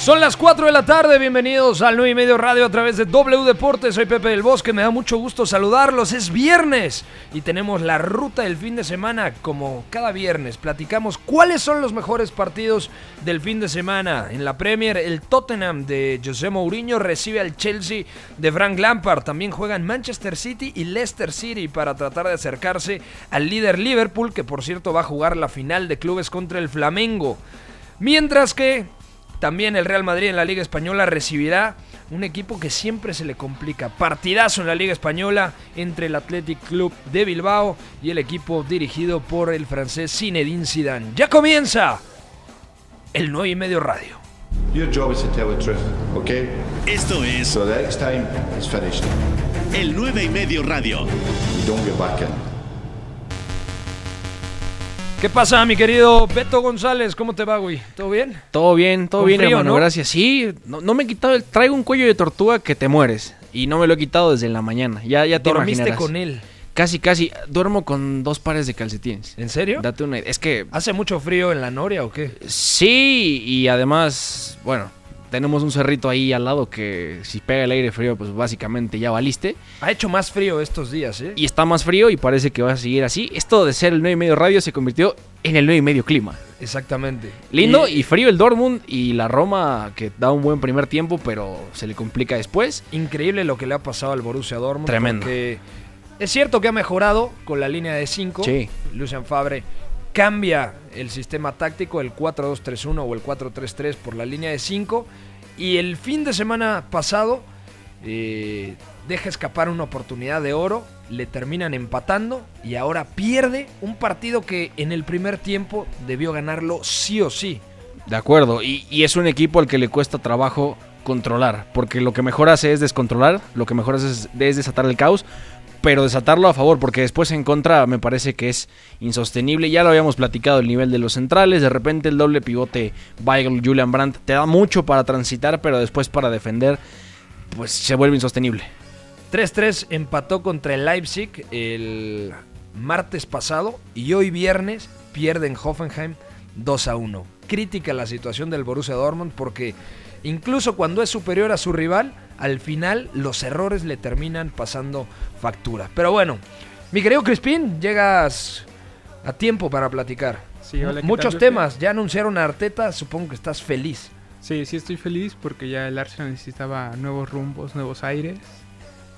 Son las 4 de la tarde, bienvenidos al 9 y medio radio a través de W Deportes. Soy Pepe del Bosque, me da mucho gusto saludarlos. Es viernes y tenemos la ruta del fin de semana como cada viernes. Platicamos cuáles son los mejores partidos del fin de semana. En la Premier, el Tottenham de José Mourinho recibe al Chelsea de Frank Lampard. También juegan Manchester City y Leicester City para tratar de acercarse al líder Liverpool, que por cierto va a jugar la final de clubes contra el Flamengo. Mientras que también el Real Madrid en la Liga Española recibirá un equipo que siempre se le complica. Partidazo en la Liga Española entre el Athletic Club de Bilbao y el equipo dirigido por el francés Zinedine Zidane. Ya comienza el 9 y medio radio. Your job is to tell the truth, okay? Esto es So the next time is finished. el 9 y medio radio. You don't get back in. ¿Qué pasa, mi querido Beto González? ¿Cómo te va, güey? ¿Todo bien? Todo bien, todo Con bien, frío, hermano, ¿no? gracias. Sí, no, no me he quitado el... Traigo un cuello de tortuga que te mueres. Y no me lo he quitado desde la mañana. Ya, ya te ¿Dormiste imaginarás. con él? Casi, casi. Duermo con dos pares de calcetines. ¿En serio? Date una idea. Es que ¿Hace mucho frío en la Noria o qué? sí, y además, bueno, tenemos un cerrito ahí al lado que si pega el aire frío, pues básicamente ya valiste. Ha hecho más frío estos días, ¿eh? Y está más frío y parece que va a seguir así. Esto de ser el 9 y medio radio se convirtió en el 9 y medio clima. Exactamente. Lindo y, frío el Dortmund y la Roma que da un buen primer tiempo, pero se le complica después. increíble lo que le ha pasado al Borussia Dortmund. Tremendo. es cierto que ha mejorado con la línea de 5. Sí. Lucien Fabre cambia el sistema táctico, el 4-2-3-1 o el 4-3-3 por la línea de 5. Y el fin de semana pasado eh, deja escapar una oportunidad de oro, le terminan empatando y ahora pierde un partido que en el primer tiempo debió ganarlo sí o sí. De acuerdo, y, es un equipo al que le cuesta trabajo controlar, porque lo que mejor hace es descontrolar, lo que mejor hace es, es desatar el caos, pero desatarlo a favor, porque después en contra me parece que es insostenible. Ya lo habíamos platicado el nivel de los centrales, de repente el doble pivote Weigl, Julian Brandt te da mucho para transitar, pero después para defender, pues se vuelve insostenible. 3-3 empató contra el Leipzig el martes pasado y hoy viernes pierde en Hoffenheim 2-1. Crítica la situación del Borussia Dortmund porque incluso cuando es superior a su rival, al final los errores le terminan pasando factura. Pero bueno, mi querido Crispín, llegas a tiempo para platicar. Sí, hola, ¿qué Muchos tal, temas, ya anunciaron a Arteta, supongo que estás feliz. Sí, sí estoy feliz porque ya el Arsenal necesitaba nuevos rumbos, nuevos aires.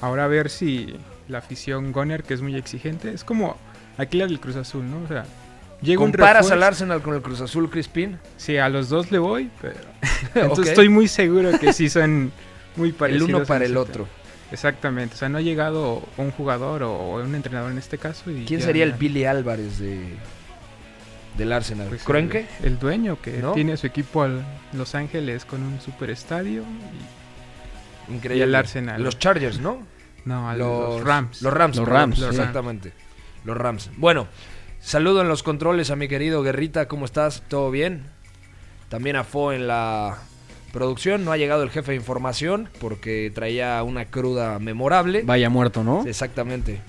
Ahora a ver si la afición Goner, que es muy exigente, es como aquí la del Cruz Azul, ¿no? O sea, llega ¿Comparas al Arsenal con el Cruz Azul, Crispín? Sí, a los dos le voy, pero entonces estoy muy seguro que sí son muy El parecidos. uno en para el otro. Exactamente, o sea, no ha llegado un jugador o un entrenador en este caso. Y ¿Quién sería el Billy Álvarez de del Arsenal? pues, ¿Kroenke? El, el dueño que ¿No? tiene su equipo en Los Ángeles con un super estadio. y- Increíble. y el Arsenal. Los Chargers, ¿no? no, a Los, los, Rams. Los Rams. Los Rams, sí. Exactamente. Los Rams. Bueno, saludo en los controles a mi querido Guerrita. ¿Cómo estás? ¿Todo bien? También a Fo en la producción. No ha llegado el jefe de información porque traía una cruda memorable. Vaya muerto, ¿no? Exactamente.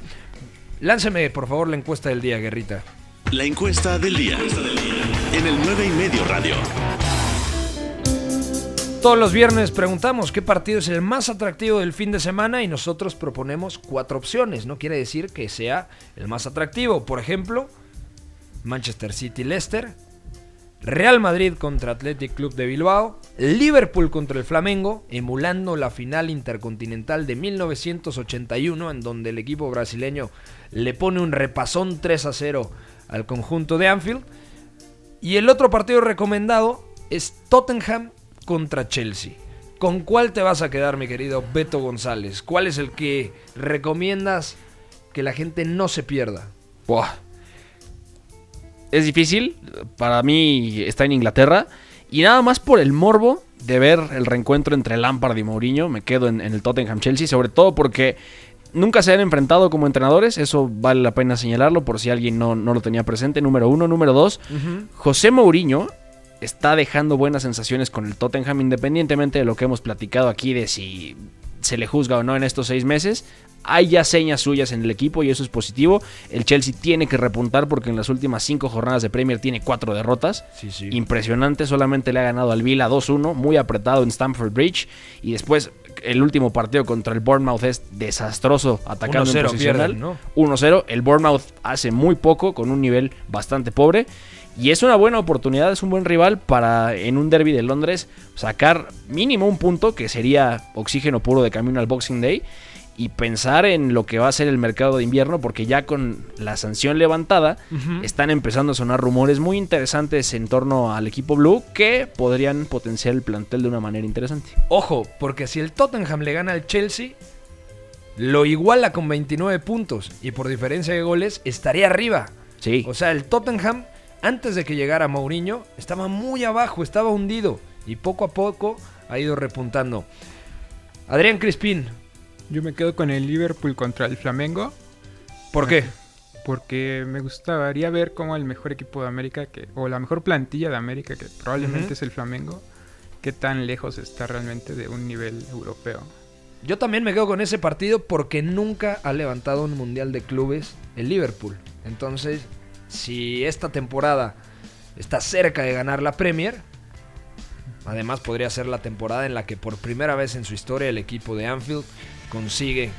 Lánceme, por favor, la encuesta del día, Guerrita. La encuesta del día. En el 9 y medio radio. Todos los viernes preguntamos qué partido es el más atractivo del fin de semana y nosotros proponemos cuatro opciones. No quiere decir que sea el más atractivo. Por ejemplo, Manchester City Leicester, Real Madrid contra Athletic Club de Bilbao, Liverpool contra el Flamengo, emulando la final intercontinental de 1981 en donde el equipo brasileño le pone un repasón 3 a 0 al conjunto de Anfield. Y el otro partido recomendado es Tottenham contra Chelsea. ¿Con cuál te vas a quedar, mi querido Beto González? ¿Cuál es el que recomiendas que la gente no se pierda? Buah. Es difícil. Para mí está en Inglaterra. Y nada más por el morbo de ver el reencuentro entre Lampard y Mourinho, me quedo en, en el Tottenham Chelsea, sobre todo porque nunca se han enfrentado como entrenadores, eso vale la pena señalarlo por si alguien no, no lo tenía presente, número uno. Número dos, José Mourinho está dejando buenas sensaciones con el Tottenham, independientemente de lo que hemos platicado aquí de si se le juzga o no en estos seis meses. Hay ya señas suyas en el equipo y eso es positivo. El Chelsea tiene que repuntar porque en las últimas cinco jornadas de Premier tiene cuatro derrotas. Sí, sí. Impresionante, solamente le ha ganado al Villa 2-1, muy apretado en Stamford Bridge. Y después el último partido contra el Bournemouth es desastroso atacando en 1-0 posicional. pierden, ¿no? 1-0. El Bournemouth hace muy poco con un nivel bastante pobre. Y es una buena oportunidad, es un buen rival para en un derby de Londres sacar mínimo un punto que sería oxígeno puro de camino al Boxing Day y pensar en lo que va a ser el mercado de invierno porque ya con la sanción levantada están empezando a sonar rumores muy interesantes en torno al equipo blue que podrían potenciar el plantel de una manera interesante. Ojo, porque si el Tottenham le gana al Chelsea, lo iguala con 29 puntos y por diferencia de goles estaría arriba. Sí. O sea, el Tottenham, antes de que llegara Mourinho, estaba muy abajo, estaba hundido y poco a poco ha ido repuntando. Adrián Crispín, Yo me quedo con el Liverpool contra el Flamengo. ¿por qué? Porque me gustaría ver cómo el mejor equipo de América, que, o la mejor plantilla de América, que probablemente es el Flamengo, qué tan lejos está realmente de un nivel europeo. Yo también me quedo con ese partido porque nunca ha levantado un mundial de clubes el Liverpool. Entonces, si esta temporada está cerca de ganar la Premier, además podría ser la temporada en la que por primera vez en su historia el equipo de Anfield consigue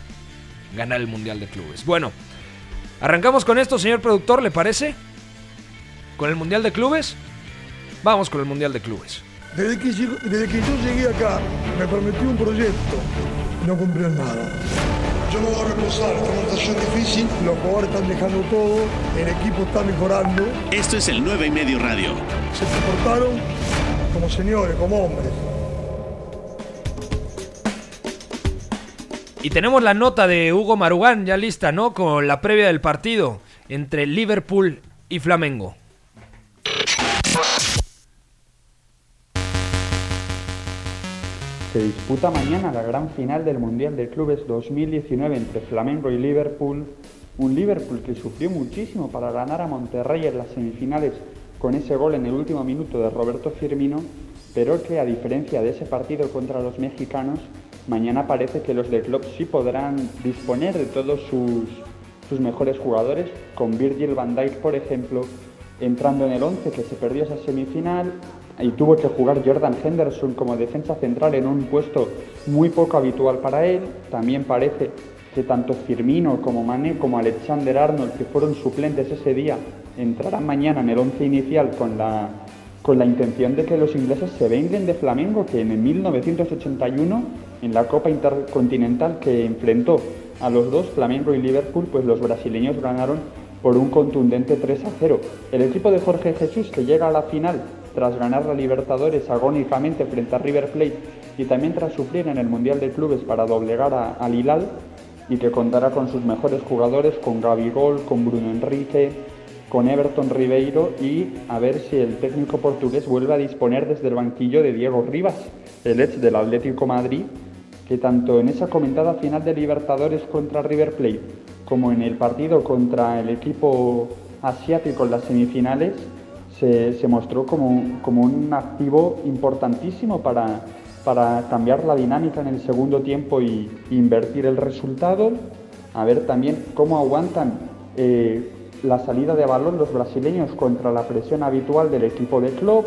ganar el mundial de clubes. Bueno, arrancamos con esto, señor productor, ¿le parece? ¿Con el mundial de clubes? Vamos con el mundial de clubes. Desde que, yo llegué acá, me prometió un proyecto no cumplió nada. Yo no voy a reposar, esta montación difícil. Los jugadores están dejando todo, el equipo está mejorando. Esto es el 9 y medio radio. Se comportaron como señores, como hombres. Y tenemos la nota de Hugo Marugán ya lista, ¿no? Con la previa del partido entre Liverpool y Flamengo. Se disputa mañana la gran final del Mundial de Clubes 2019 entre Flamengo y Liverpool. Un Liverpool que sufrió muchísimo para ganar a Monterrey en las semifinales con ese gol en el último minuto de Roberto Firmino, pero que a diferencia de ese partido contra los mexicanos, mañana parece que los de Klopp sí podrán disponer de todos sus, sus mejores jugadores, con Virgil van Dijk, por ejemplo, entrando en el 11 que se perdió esa semifinal y tuvo que jugar Jordan Henderson como defensa central en un puesto muy poco habitual para él. También parece que tanto Firmino como Mané como Alexander Arnold, que fueron suplentes ese día, entrarán mañana en el 11 inicial con la, con la intención de que los ingleses se venguen de Flamengo, que en 1981, en la Copa Intercontinental que enfrentó a los dos, Flamengo y Liverpool, pues los brasileños ganaron por un contundente 3 a 0. El equipo de Jorge Jesús que llega a la final tras ganar la Libertadores agónicamente frente a River Plate y también tras sufrir en el Mundial de Clubes para doblegar a- al Hilal y que contará con sus mejores jugadores, con Gabigol, con Bruno Enrique, con Everton Ribeiro y a ver si el técnico portugués vuelve a disponer desde el banquillo de Diego Rivas, el ex del Atlético Madrid, que tanto en esa comentada final de Libertadores contra River Plate como en el partido contra el equipo asiático en las semifinales se, mostró como, como un activo importantísimo para, para cambiar la dinámica en el segundo tiempo y invertir el resultado. A ver también cómo aguantan eh, la salida de balón los brasileños contra la presión habitual del equipo de Klopp,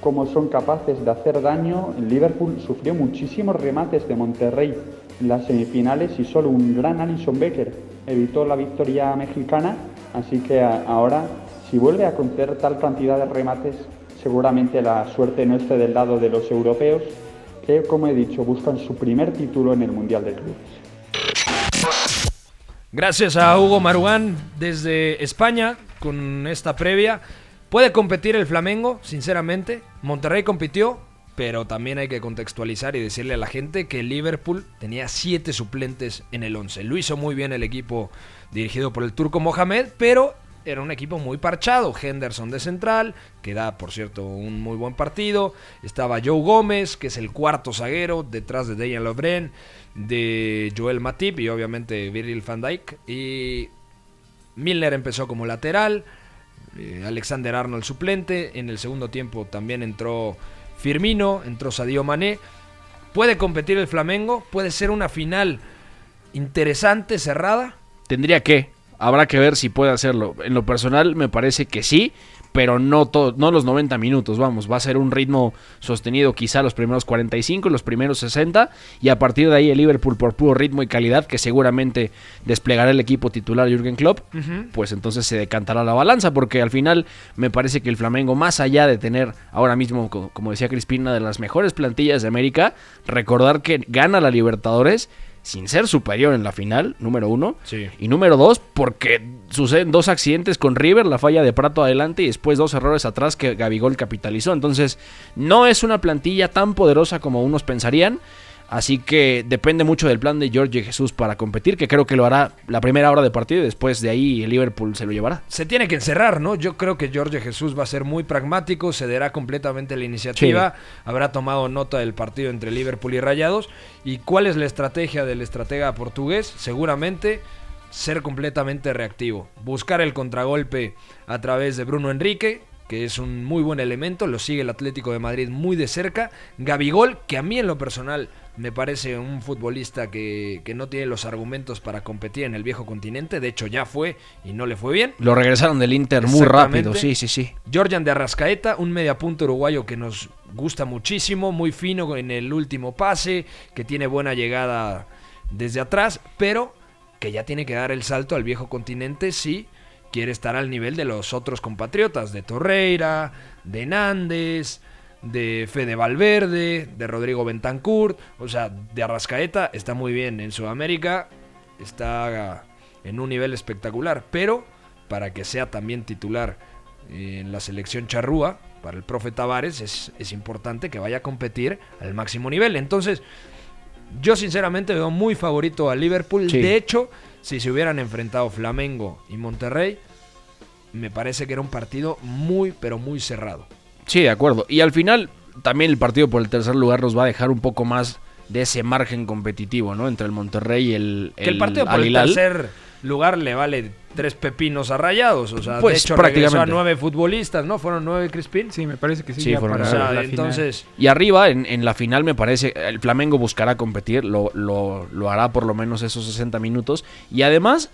cómo son capaces de hacer daño. El Liverpool sufrió muchísimos remates de Monterrey en las semifinales y solo un gran Alison Becker evitó la victoria mexicana, así que ahora si vuelve a conceder tal cantidad de remates, seguramente la suerte no esté del lado de los europeos, que como he dicho buscan su primer título en el Mundial de Clubes. Gracias a Hugo Marugán desde España con esta previa. Puede competir el Flamengo, sinceramente. Monterrey compitió, pero también hay que contextualizar y decirle a la gente que Liverpool tenía siete suplentes en el 11. Lo hizo muy bien el equipo dirigido por el turco Mohamed, pero era un equipo muy parchado. Henderson de central, que da, por cierto, un muy buen partido. Estaba Joe Gómez, que es el cuarto zaguero, detrás de Daniel Lovren, de Joel Matip y obviamente Virgil van Dijk. Y Milner empezó como lateral. eh, Alexander Arnold suplente. En el segundo tiempo también entró Firmino, entró Sadio Mané. Puede competir el Flamengo, puede ser una final interesante, cerrada. Tendría que. Habrá que ver si puede hacerlo. En lo personal me parece que sí, pero no, todo, no los 90 minutos, vamos. Va a ser un ritmo sostenido quizá los primeros 45, los primeros 60 y a partir de ahí el Liverpool por puro ritmo y calidad que seguramente desplegará el equipo titular Jürgen Klopp, pues entonces se decantará la balanza porque al final me parece que el Flamengo más allá de tener ahora mismo, co- como decía Crispina, de las mejores plantillas de América, recordar que gana la Libertadores sin ser superior en la final, número uno. Sí. Y número dos, porque suceden dos accidentes con River, la falla de Prato adelante y después dos errores atrás que Gabigol capitalizó. Entonces, no es una plantilla tan poderosa como unos pensarían. Así que depende mucho del plan de Jorge Jesús para competir, que creo que lo hará la primera hora de partido y después de ahí el Liverpool se lo llevará. Se tiene que encerrar, ¿no? Yo creo que Jorge Jesús va a ser muy pragmático, cederá completamente la iniciativa, habrá tomado nota del partido entre Liverpool y Rayados. ¿Y cuál es la estrategia del estratega portugués? Seguramente ser completamente reactivo, buscar el contragolpe a través de Bruno Enrique, que es un muy buen elemento, lo sigue el Atlético de Madrid muy de cerca, Gabigol, que a mí en lo personal me parece un futbolista que, que no tiene los argumentos para competir en el viejo continente, de hecho ya fue y no le fue bien. Lo regresaron del Inter muy rápido, sí, sí, sí. Georgian de Arrascaeta, un mediapunto uruguayo que nos gusta muchísimo, muy fino en el último pase, que tiene buena llegada desde atrás, pero que ya tiene que dar el salto al viejo continente si quiere estar al nivel de los otros compatriotas, de Torreira, de Nández, de Fede Valverde, de Rodrigo Bentancur, o sea, de Arrascaeta está muy bien en Sudamérica, está en un nivel espectacular, pero para que sea también titular en la selección charrúa, para el profe Tavares, es, es importante que vaya a competir al máximo nivel. Entonces, yo sinceramente veo muy favorito a Liverpool. Sí. De hecho, si se hubieran enfrentado Flamengo y Monterrey, me parece que era un partido muy, pero muy cerrado. Sí, de acuerdo. Y al final, también el partido por el tercer lugar nos va a dejar un poco más de ese margen competitivo, ¿no? Entre el Monterrey y el, Que el partido por el tercer lugar le vale tres pepinos a rayados. O sea, Pues, de hecho, regresó a prácticamente. nueve futbolistas, ¿no? Fueron nueve Crispín. Sí, me parece que sí. Sí, ya fueron para O sea, la entonces, Y arriba, en, en la final, me parece, el Flamengo buscará competir, lo, lo, lo hará por lo menos esos 60 minutos. Y además,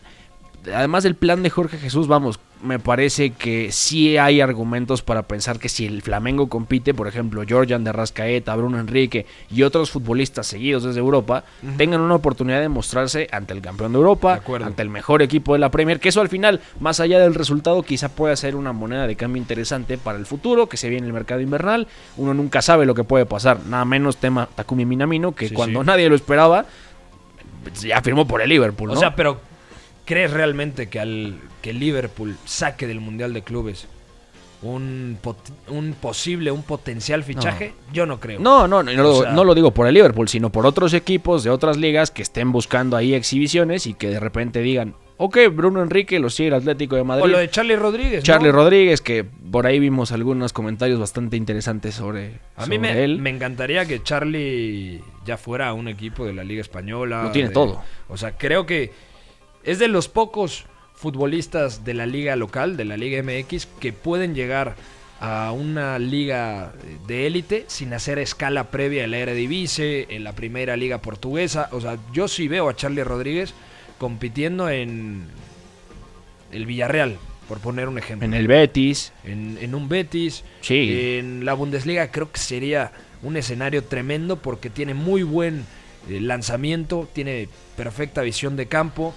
además del plan de Jorge Jesús, vamos, me parece que sí hay argumentos para pensar que si el Flamengo compite, por ejemplo, Georgian de Rascaeta, Bruno Enrique y otros futbolistas seguidos desde Europa, tengan una oportunidad de mostrarse ante el campeón de Europa, De ante el mejor equipo de la Premier, que eso al final, más allá del resultado, quizá pueda ser una moneda de cambio interesante para el futuro, que se viene el mercado invernal. Uno nunca sabe lo que puede pasar, nada menos tema Takumi Minamino, que Sí, cuando sí. nadie lo esperaba, ya firmó por el Liverpool, ¿no? o sea, pero ¿crees realmente que al que el Liverpool saque del Mundial de Clubes un, pot- un posible, un potencial fichaje? Yo no creo. No, no, no, no, lo- no lo digo por el Liverpool, sino por otros equipos de otras ligas que estén buscando ahí exhibiciones y que de repente digan, ok, Bruno Enrique lo sigue el Atlético de Madrid. O lo de Charlie Rodríguez. ¿no? Charlie Rodríguez, que por ahí vimos algunos comentarios bastante interesantes sobre, A mí sobre me, él. me encantaría que Charlie ya fuera a un equipo de la Liga Española. Lo tiene de- todo. O sea, creo que es de los pocos futbolistas de la liga local, de la Liga MX, que pueden llegar a una liga de élite sin hacer escala previa en la Eredivisie, en la primera liga portuguesa. O sea, yo sí veo a Charlie Rodríguez compitiendo en el Villarreal, por poner un ejemplo En el Betis. en, en un Betis. Sí. En la Bundesliga creo que sería un escenario tremendo porque tiene muy buen eh, lanzamiento, tiene perfecta visión de campo,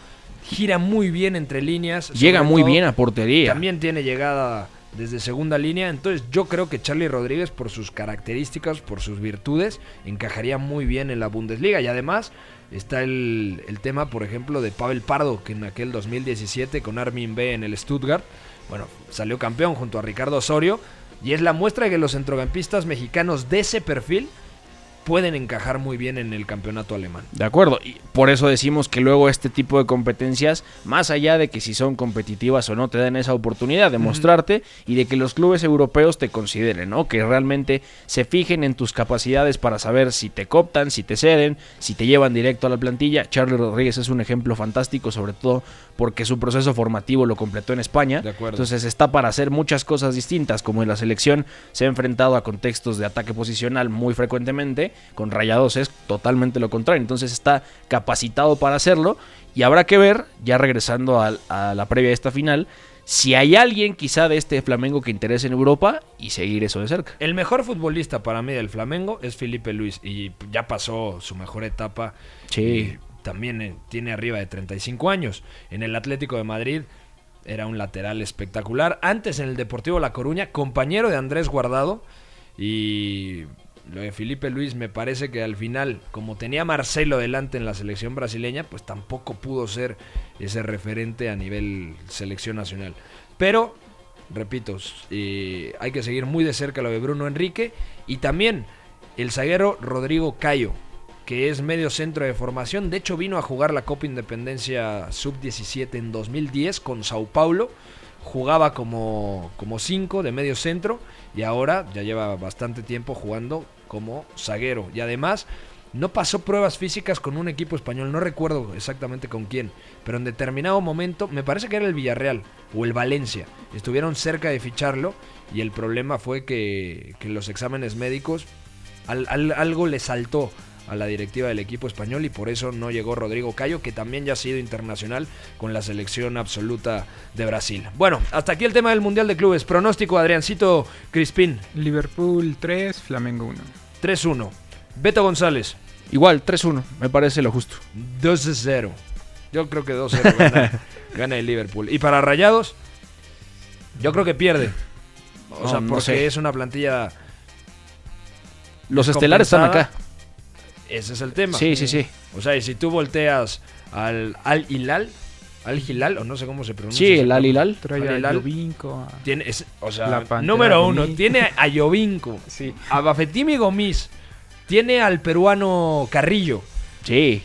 gira muy bien entre líneas. Llega muy todo, bien a portería. También tiene llegada desde segunda línea. Entonces yo creo que Charlie Rodríguez por sus características, por sus virtudes, encajaría muy bien en la Bundesliga. Y además está el, el tema, por ejemplo, de Pavel Pardo, que en aquel 2017 con Armin B en el Stuttgart, bueno, salió campeón junto a Ricardo Osorio. Y es la muestra de que los centrocampistas mexicanos de ese perfil pueden encajar muy bien en el campeonato alemán. De acuerdo, y por eso decimos que luego este tipo de competencias, más allá de que si son competitivas o no, te dan esa oportunidad de mostrarte y de que los clubes europeos te consideren, ¿no? Que realmente se fijen en tus capacidades para saber si te cooptan, si te ceden, si te llevan directo a la plantilla. Charlie Rodríguez es un ejemplo fantástico, sobre todo porque su proceso formativo lo completó en España. De acuerdo. Entonces está para hacer muchas cosas distintas, como en la selección se ha enfrentado a contextos de ataque posicional muy frecuentemente, con Rayados es totalmente lo contrario, entonces está capacitado para hacerlo y habrá que ver, ya regresando al- a, la previa de esta final, si hay alguien quizá de este Flamengo que interese en Europa y seguir eso de cerca. El mejor futbolista para mí del Flamengo es Felipe Luis y ya pasó su mejor etapa. Sí. También eh, tiene arriba de 35 años. En el Atlético de Madrid era un lateral espectacular. Antes en el Deportivo La Coruña, compañero de Andrés Guardado. Y lo de Felipe Luis me parece que al final, como tenía Marcelo delante en la selección brasileña, pues tampoco pudo ser ese referente a nivel selección nacional. Pero, repito, eh, hay que seguir muy de cerca lo de Bruno Enrique y también el zaguero Rodrigo Cayo, que es medio centro de formación. De hecho, vino a jugar la Copa Independencia Sub-17 en 2010 con Sao Paulo. Jugaba como 5 de medio centro y ahora ya lleva bastante tiempo jugando como zaguero. Y además no pasó pruebas físicas con un equipo español, no recuerdo exactamente con quién, pero en determinado momento, me parece que era el Villarreal o el Valencia, estuvieron cerca de ficharlo y el problema fue que, que los exámenes médicos al- al- algo le saltó a la directiva del equipo español y por eso no llegó Rodrigo Cayo, que también ya ha sido internacional con la selección absoluta de Brasil. Bueno, hasta aquí el tema del Mundial de Clubes. Pronóstico, Adriancito Crispín, Liverpool 3, Flamengo 1. 3-1. Beto González, Igual, 3-1, me parece lo justo. 2-0. Yo creo que 2-0 gana, gana el Liverpool. Y para Rayados, yo creo que pierde. O No, sea, no porque sé. es una plantilla... Los estelares están acá. Ese es el tema. Sí, sí, sí. O sea, y si tú volteas al Al Hilal, Al Hilal, o no sé cómo se pronuncia. Sí, el Al Hilal. Trae a Al-Hilal. Jovinko, a- Tiene, es- o sea, número uno, tiene a Jovinko, Sí. a Bafetimi Gomis, tiene al peruano Carrillo. Sí.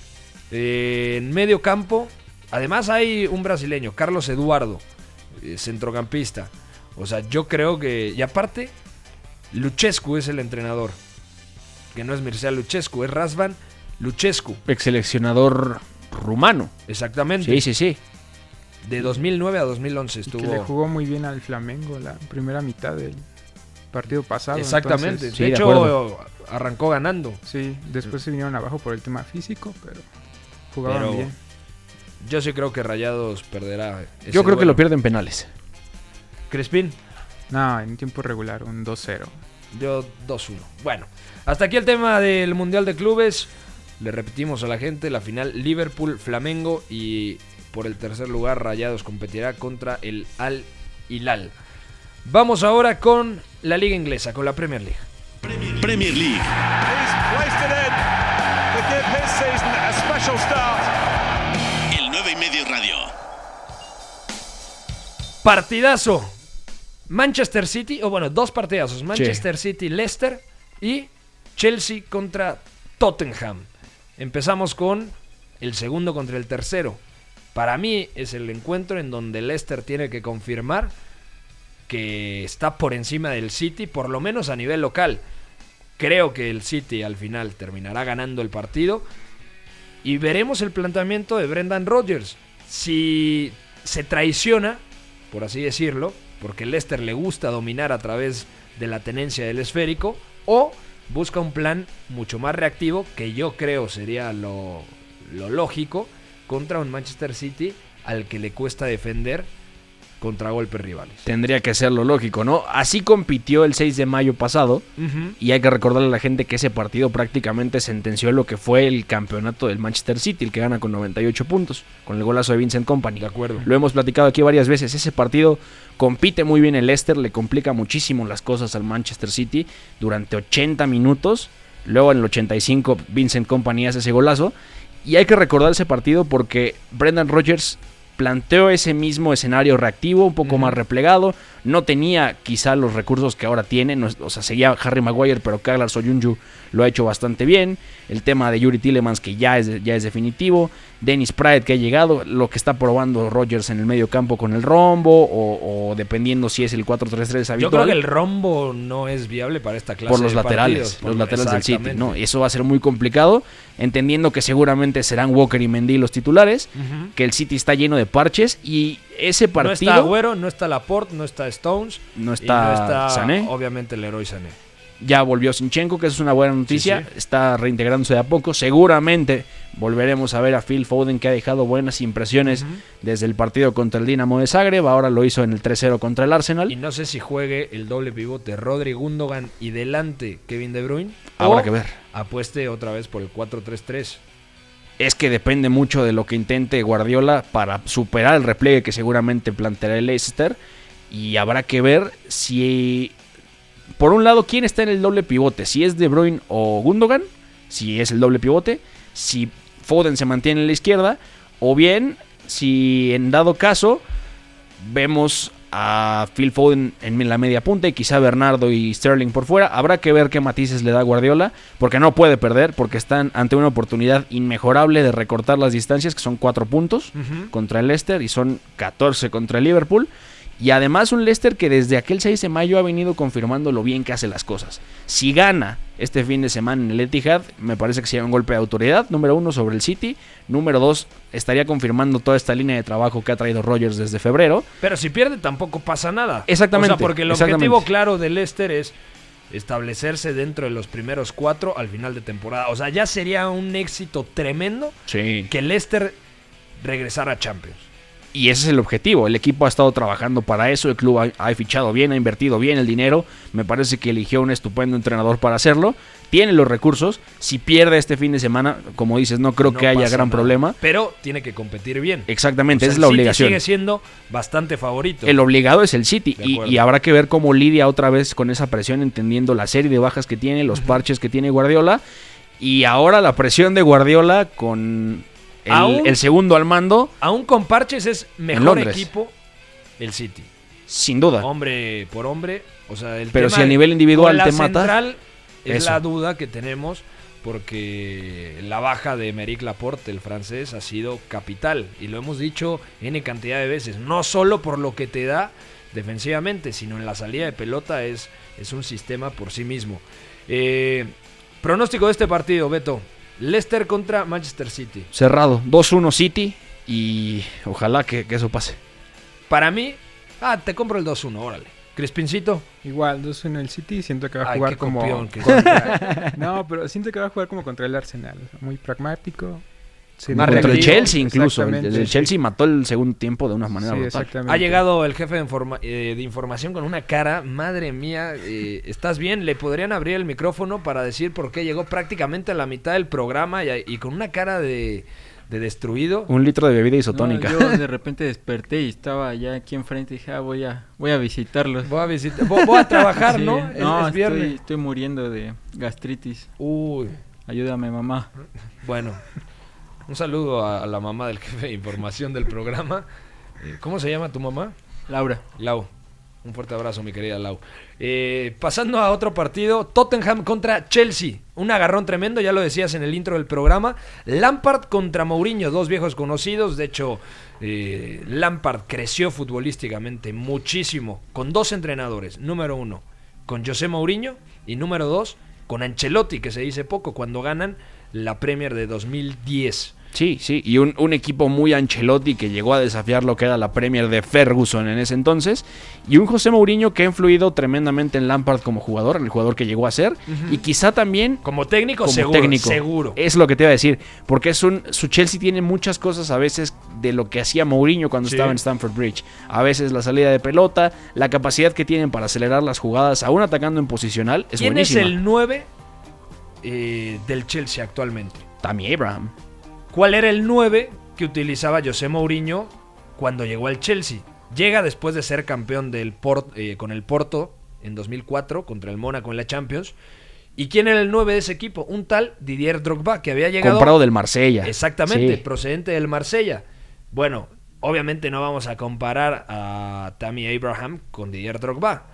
Eh, en medio campo, además hay un brasileño, Carlos Eduardo, eh, centrocampista. O sea, yo creo que. Y aparte, Luchescu es el entrenador. Que no es Mircea Luchescu, es Rasvan Luchescu. Ex seleccionador rumano. Exactamente. Sí, sí, sí. De 2009 a 2011 y que estuvo. le jugó muy bien al Flamengo la primera mitad del partido pasado. Exactamente. entonces, Sí, de hecho, arrancó ganando. sí, después se vinieron abajo por el tema físico, pero jugaban Pero bien. Yo sí creo que Rayados perderá. ese Yo creo que lo pierden penales. Crispín. No, en tiempo regular, un 2-0. Yo 2-1. Bueno, hasta aquí el tema del Mundial de Clubes. Le repetimos a la gente, la final Liverpool, Flamengo y por el tercer lugar Rayados competirá contra el Al Hilal. Vamos ahora con la liga inglesa, con la Premier League. Premier League. El 9 y medio radio. Partidazo. Manchester City, o bueno, dos partidazos. Manchester City, Leicester y Chelsea contra Tottenham. Empezamos con el segundo contra el tercero. Para mí es el encuentro en donde Leicester tiene que confirmar que está por encima del City, por lo menos a nivel local. Creo que el City al final terminará ganando el partido. Y veremos el planteamiento de Brendan Rodgers. Si se traiciona, por así decirlo, porque Leicester le gusta dominar a través de la tenencia del esférico, o busca un plan mucho más reactivo, que yo creo sería lo, lógico, contra un Manchester City al que le cuesta defender contra golpes rivales. Tendría que ser lo lógico, ¿no? Así compitió el 6 de mayo pasado. Y hay que recordarle a la gente que ese partido prácticamente sentenció lo que fue el campeonato del Manchester City, el que gana con 98 puntos, con el golazo de Vincent Company. De acuerdo. Lo hemos platicado aquí varias veces. Ese partido compite muy bien el Leicester, le complica muchísimo las cosas al Manchester City durante 80 minutos. Luego en el 85 Vincent Company hace ese golazo. Y hay que recordar ese partido porque Brendan Rodgers planteó ese mismo escenario reactivo, un poco más replegado. No tenía quizá los recursos que ahora tiene. no o sea, seguía Harry Maguire, pero Kaglar Soyunju lo ha hecho bastante bien. El tema de Yuri Tillemans, que ya es, ya es definitivo. Dennis Pratt, que ha llegado. Lo que está probando Rogers en el medio campo con el rombo. O, o dependiendo si es el 4-3-3 habitual. Yo creo que el rombo no es viable para esta clase por los de laterales, partidos, por- los laterales del City. ¿no? Eso va a ser muy complicado, entendiendo que seguramente serán Walker y Mendy los titulares, que el City está lleno de parches y ese No partido está Agüero, no está Laporte, no está Stones. No y está no está, Sané. obviamente, el héroe Sané. ya volvió Sinchenko, que eso es una buena noticia, Sí, sí. está reintegrándose de a poco, seguramente volveremos a ver a Phil Foden que ha dejado buenas impresiones desde el partido contra el Dinamo de Zagreb, ahora lo hizo en el 3-0 contra el Arsenal. Y no sé si juegue el doble pivote Rodri Gundogan y delante Kevin De Bruyne. Habrá que ver. Apueste otra vez por el 4-3-3. Es que depende mucho de lo que intente Guardiola para superar el repliegue que seguramente planteará el Leicester. Y habrá que ver si, por un lado, quién está en el doble pivote. Si es De Bruyne o Gundogan, si es el doble pivote. Si Foden se mantiene en la izquierda. O bien, si en dado caso, vemos a Phil Foden en la media punta y quizá Bernardo y Sterling por fuera. Habrá que ver qué matices le da Guardiola, porque no puede perder, porque están ante una oportunidad inmejorable de recortar las distancias, que son 4 puntos contra el Leicester y son 14 contra el Liverpool. Y además un Leicester que desde aquel 6 de mayo ha venido confirmando lo bien que hace las cosas. Si gana este fin de semana en el Etihad, me parece que sería un golpe de autoridad, número uno sobre el City. Número dos, estaría confirmando toda esta línea de trabajo que ha traído Rogers desde febrero. Pero si pierde tampoco pasa nada. Exactamente, O sea, porque el objetivo claro del Leicester es establecerse dentro de los primeros cuatro al final de temporada. O sea, ya sería un éxito tremendo Sí. que Leicester regresara a Champions. Y ese es el objetivo. El equipo ha estado trabajando para eso. El club ha, ha fichado bien, ha invertido bien el dinero. Me parece que eligió un estupendo entrenador para hacerlo. Tiene los recursos. Si pierde este fin de semana, como dices, no creo No que haya gran nada. problema. Pero tiene que competir bien. Exactamente, O sea, esa es la City obligación. Sigue siendo bastante favorito. El obligado es el City y habrá que ver cómo lidia otra vez con esa presión, entendiendo la serie de bajas que tiene, los parches que tiene Guardiola y ahora la presión de Guardiola con el, Aún- el segundo al mando, Aún con parches es mejor equipo el City. sin duda. Hombre por hombre. O sea, el Pero tema si a nivel individual la te mata, central es eso. la duda que tenemos porque la baja de Meric Laporte, el francés, ha sido capital. Y lo hemos dicho N cantidad de veces. No solo por lo que te da defensivamente, sino en la salida de pelota es, es un sistema por sí mismo. Eh, pronóstico de este partido, Beto. Leicester contra Manchester City. Cerrado, 2-1 City y ojalá que, que eso pase. Para mí, ah, te compro el 2-1, órale. Crispincito. Igual, 2 en el City, siento que va a Ay, jugar qué como... copión que contra- no, pero siento que va a jugar como contra el Arsenal. Muy pragmático. Sí, Más Contra el Chelsea incluso. El. Chelsea mató el segundo tiempo de una manera Sí, brutal. exactamente. Ha llegado el jefe de, informa- eh, de información con una cara, madre mía, eh, ¿estás bien? Le podrían abrir el micrófono para decir por qué llegó prácticamente a la mitad del programa y, y con una cara de, de destruido. Un litro de bebida No, isotónica. yo de repente desperté y estaba ya aquí enfrente y dije, ah, voy a, voy a visitarlos. Voy a, visitar, voy, voy a trabajar, Sí, ¿no? Es- no, es viernes. estoy, estoy muriendo de gastritis. Uy, Ayúdame, mamá. bueno. Un saludo a, a la mamá del jefe de información del programa. Eh, ¿Cómo se llama tu mamá? Laura. Lau. Un fuerte abrazo, mi querida Lau. Eh, pasando a otro partido, Tottenham contra Chelsea. Un agarrón tremendo, ya lo decías en el intro del programa. Lampard contra Mourinho, dos viejos conocidos. De hecho, eh, Lampard creció futbolísticamente muchísimo con dos entrenadores. Número uno, con José Mourinho. Y número dos, con Ancelotti, que se dice poco, cuando ganan la Premier de 2010. Sí, sí, y un, un equipo muy Ancelotti que llegó a desafiar lo que era la Premier de Ferguson en ese entonces, y un José Mourinho que ha influido tremendamente en Lampard como jugador, en el jugador que llegó a ser, y quizá también Como técnico, como seguro. técnico. seguro. Es lo que te iba a decir, porque es un, su Chelsea tiene muchas cosas a veces de lo que hacía Mourinho cuando Sí. estaba en Stamford Bridge. A veces la salida de pelota, la capacidad que tienen para acelerar las jugadas, aún atacando en posicional, es ¿Quién buenísima. es el 9 eh, del Chelsea actualmente? Tammy Abraham. ¿Cuál era el 9 que utilizaba José Mourinho cuando llegó al Chelsea? Llega después de ser campeón del Port- eh, con el Porto en 2004 contra el Mónaco en la Champions. ¿Y quién era el 9 de ese equipo? Un tal Didier Drogba que había llegado Comprado del Marsella. Exactamente, Sí. procedente del Marsella. Bueno, obviamente no vamos a comparar a Tammy Abraham con Didier Drogba,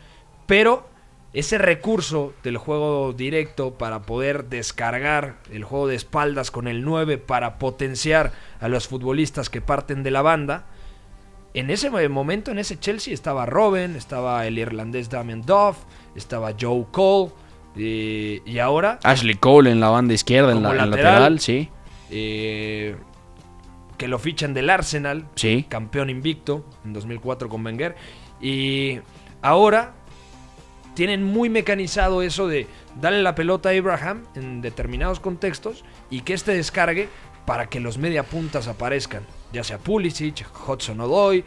pero ese recurso del juego directo para poder descargar el juego de espaldas con el 9 para potenciar a los futbolistas que parten de la banda, en ese momento, en ese Chelsea, estaba Robin, estaba el irlandés Damien Duff, estaba Joe Cole, eh, y ahora... Ashley Cole en la banda izquierda, en la lateral, sí. eh, que lo fichan del Arsenal, Sí. campeón invicto en 2004 con Wenger. Y ahora tienen muy mecanizado eso de darle la pelota a Abraham en determinados contextos y que este descargue para que los mediapuntas aparezcan, ya sea Pulisic, Hudson Odoi,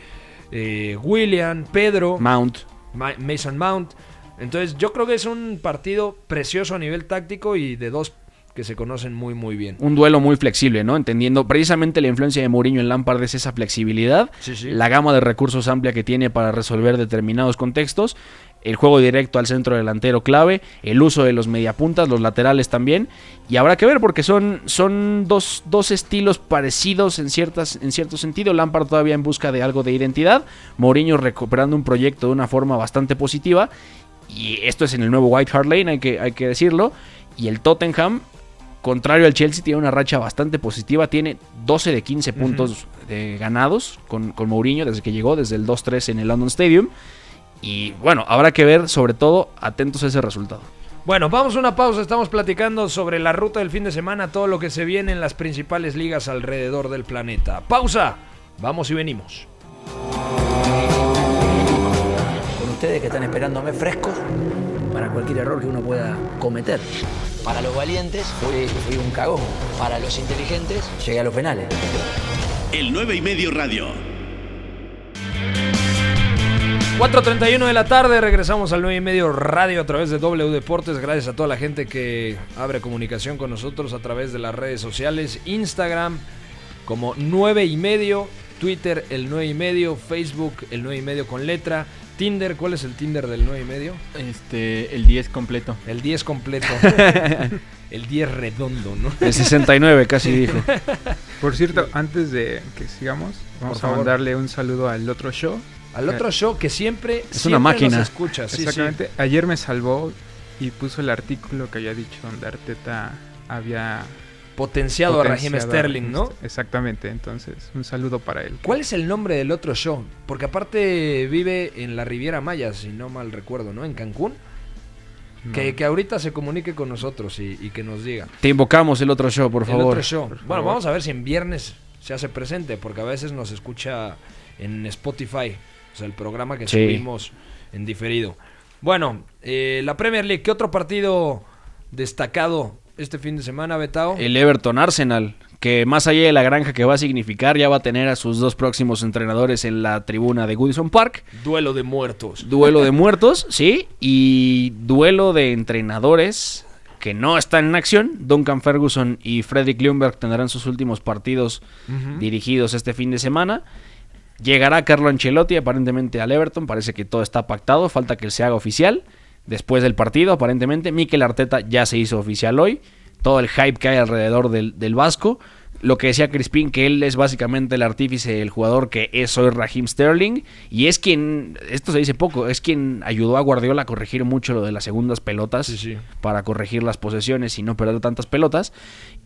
eh, William, Pedro, Mount. Ma- Mason Mount. Entonces yo creo que es un partido precioso a nivel táctico y de dos que se conocen muy muy bien. Un duelo muy flexible, ¿no? Entendiendo precisamente la influencia de Mourinho en Lampard es esa flexibilidad, Sí, sí. la gama de recursos amplia que tiene para resolver determinados contextos, el juego directo al centro delantero clave, el uso de los mediapuntas, los laterales también, y habrá que ver porque son, son dos, dos estilos parecidos en, ciertas, en cierto sentido, Lampard todavía en busca de algo de identidad, Mourinho recuperando un proyecto de una forma bastante positiva, y esto es en el nuevo White Hart Lane, hay que, hay que decirlo, y el Tottenham contrario al Chelsea, tiene una racha bastante positiva. Tiene 12 de 15 puntos ganados con, con Mourinho desde que llegó, desde el 2-3 en el London Stadium. Y bueno, habrá que ver, sobre todo, atentos a ese resultado. Bueno, vamos a una pausa. Estamos platicando sobre la ruta del fin de semana, todo lo que se viene en las principales ligas alrededor del planeta. Pausa. Vamos y venimos. con ustedes que están esperándome frescos para cualquier error que uno pueda cometer. Para los valientes fui, fui un cagón. Para los inteligentes llegué a los penales. El 9 y medio radio. 4.31 de la tarde, regresamos al 9 y medio radio a través de W Deportes. Gracias a toda la gente que abre comunicación con nosotros a través de las redes sociales, Instagram como 9 y medio, Twitter el 9 y medio, Facebook el 9 y medio con letra, Tinder, ¿cuál es el Tinder del 9 y medio? Este, el 10 completo. El 10 completo. el 10 redondo, ¿no? El 69 casi dijo. Por cierto, antes de que sigamos, vamos Por a favor. mandarle un saludo al otro show. Al otro show que siempre, Es siempre una máquina. nos escucha. Sí, sí. Exactamente. Ayer me salvó y puso el artículo que había dicho donde Arteta había Potenciado, a Raheem Sterling, ¿no? Exactamente. Entonces, un saludo para él. ¿Cuál es el nombre del otro show? Porque aparte vive en la Riviera Maya, si no mal recuerdo, ¿no? En Cancún. No. Que, que ahorita se comunique con nosotros y, y que nos diga. Te invocamos el otro show, por El favor. otro show. por Bueno, favor. vamos a ver si en viernes se hace presente, porque a veces nos escucha en Spotify, sea, el programa que Sí. subimos en diferido. Bueno, eh, la Premier League, ¿qué otro partido destacado este fin de semana, Betao? El Everton Arsenal, que más allá de la granja que va a significar, ya va a tener a sus dos próximos entrenadores en la tribuna de Goodison Park. Duelo de muertos. Duelo de muertos, sí, y duelo de entrenadores que no están en acción. Duncan Ferguson y Fredrik Ljungberg tendrán sus últimos partidos dirigidos este fin de semana. Llegará Carlo Ancelotti aparentemente al Everton, parece que todo está pactado, falta que se haga oficial. Después del partido, aparentemente, Mikel Arteta ya se hizo oficial hoy. Todo el hype que hay alrededor del, del Vasco. Lo que decía Crispín, que él es básicamente el artífice, el jugador que es hoy Raheem Sterling. Y es quien, esto se dice poco, es quien ayudó a Guardiola a corregir mucho lo de las segundas pelotas. Sí, sí. Para corregir las posesiones y no perder tantas pelotas.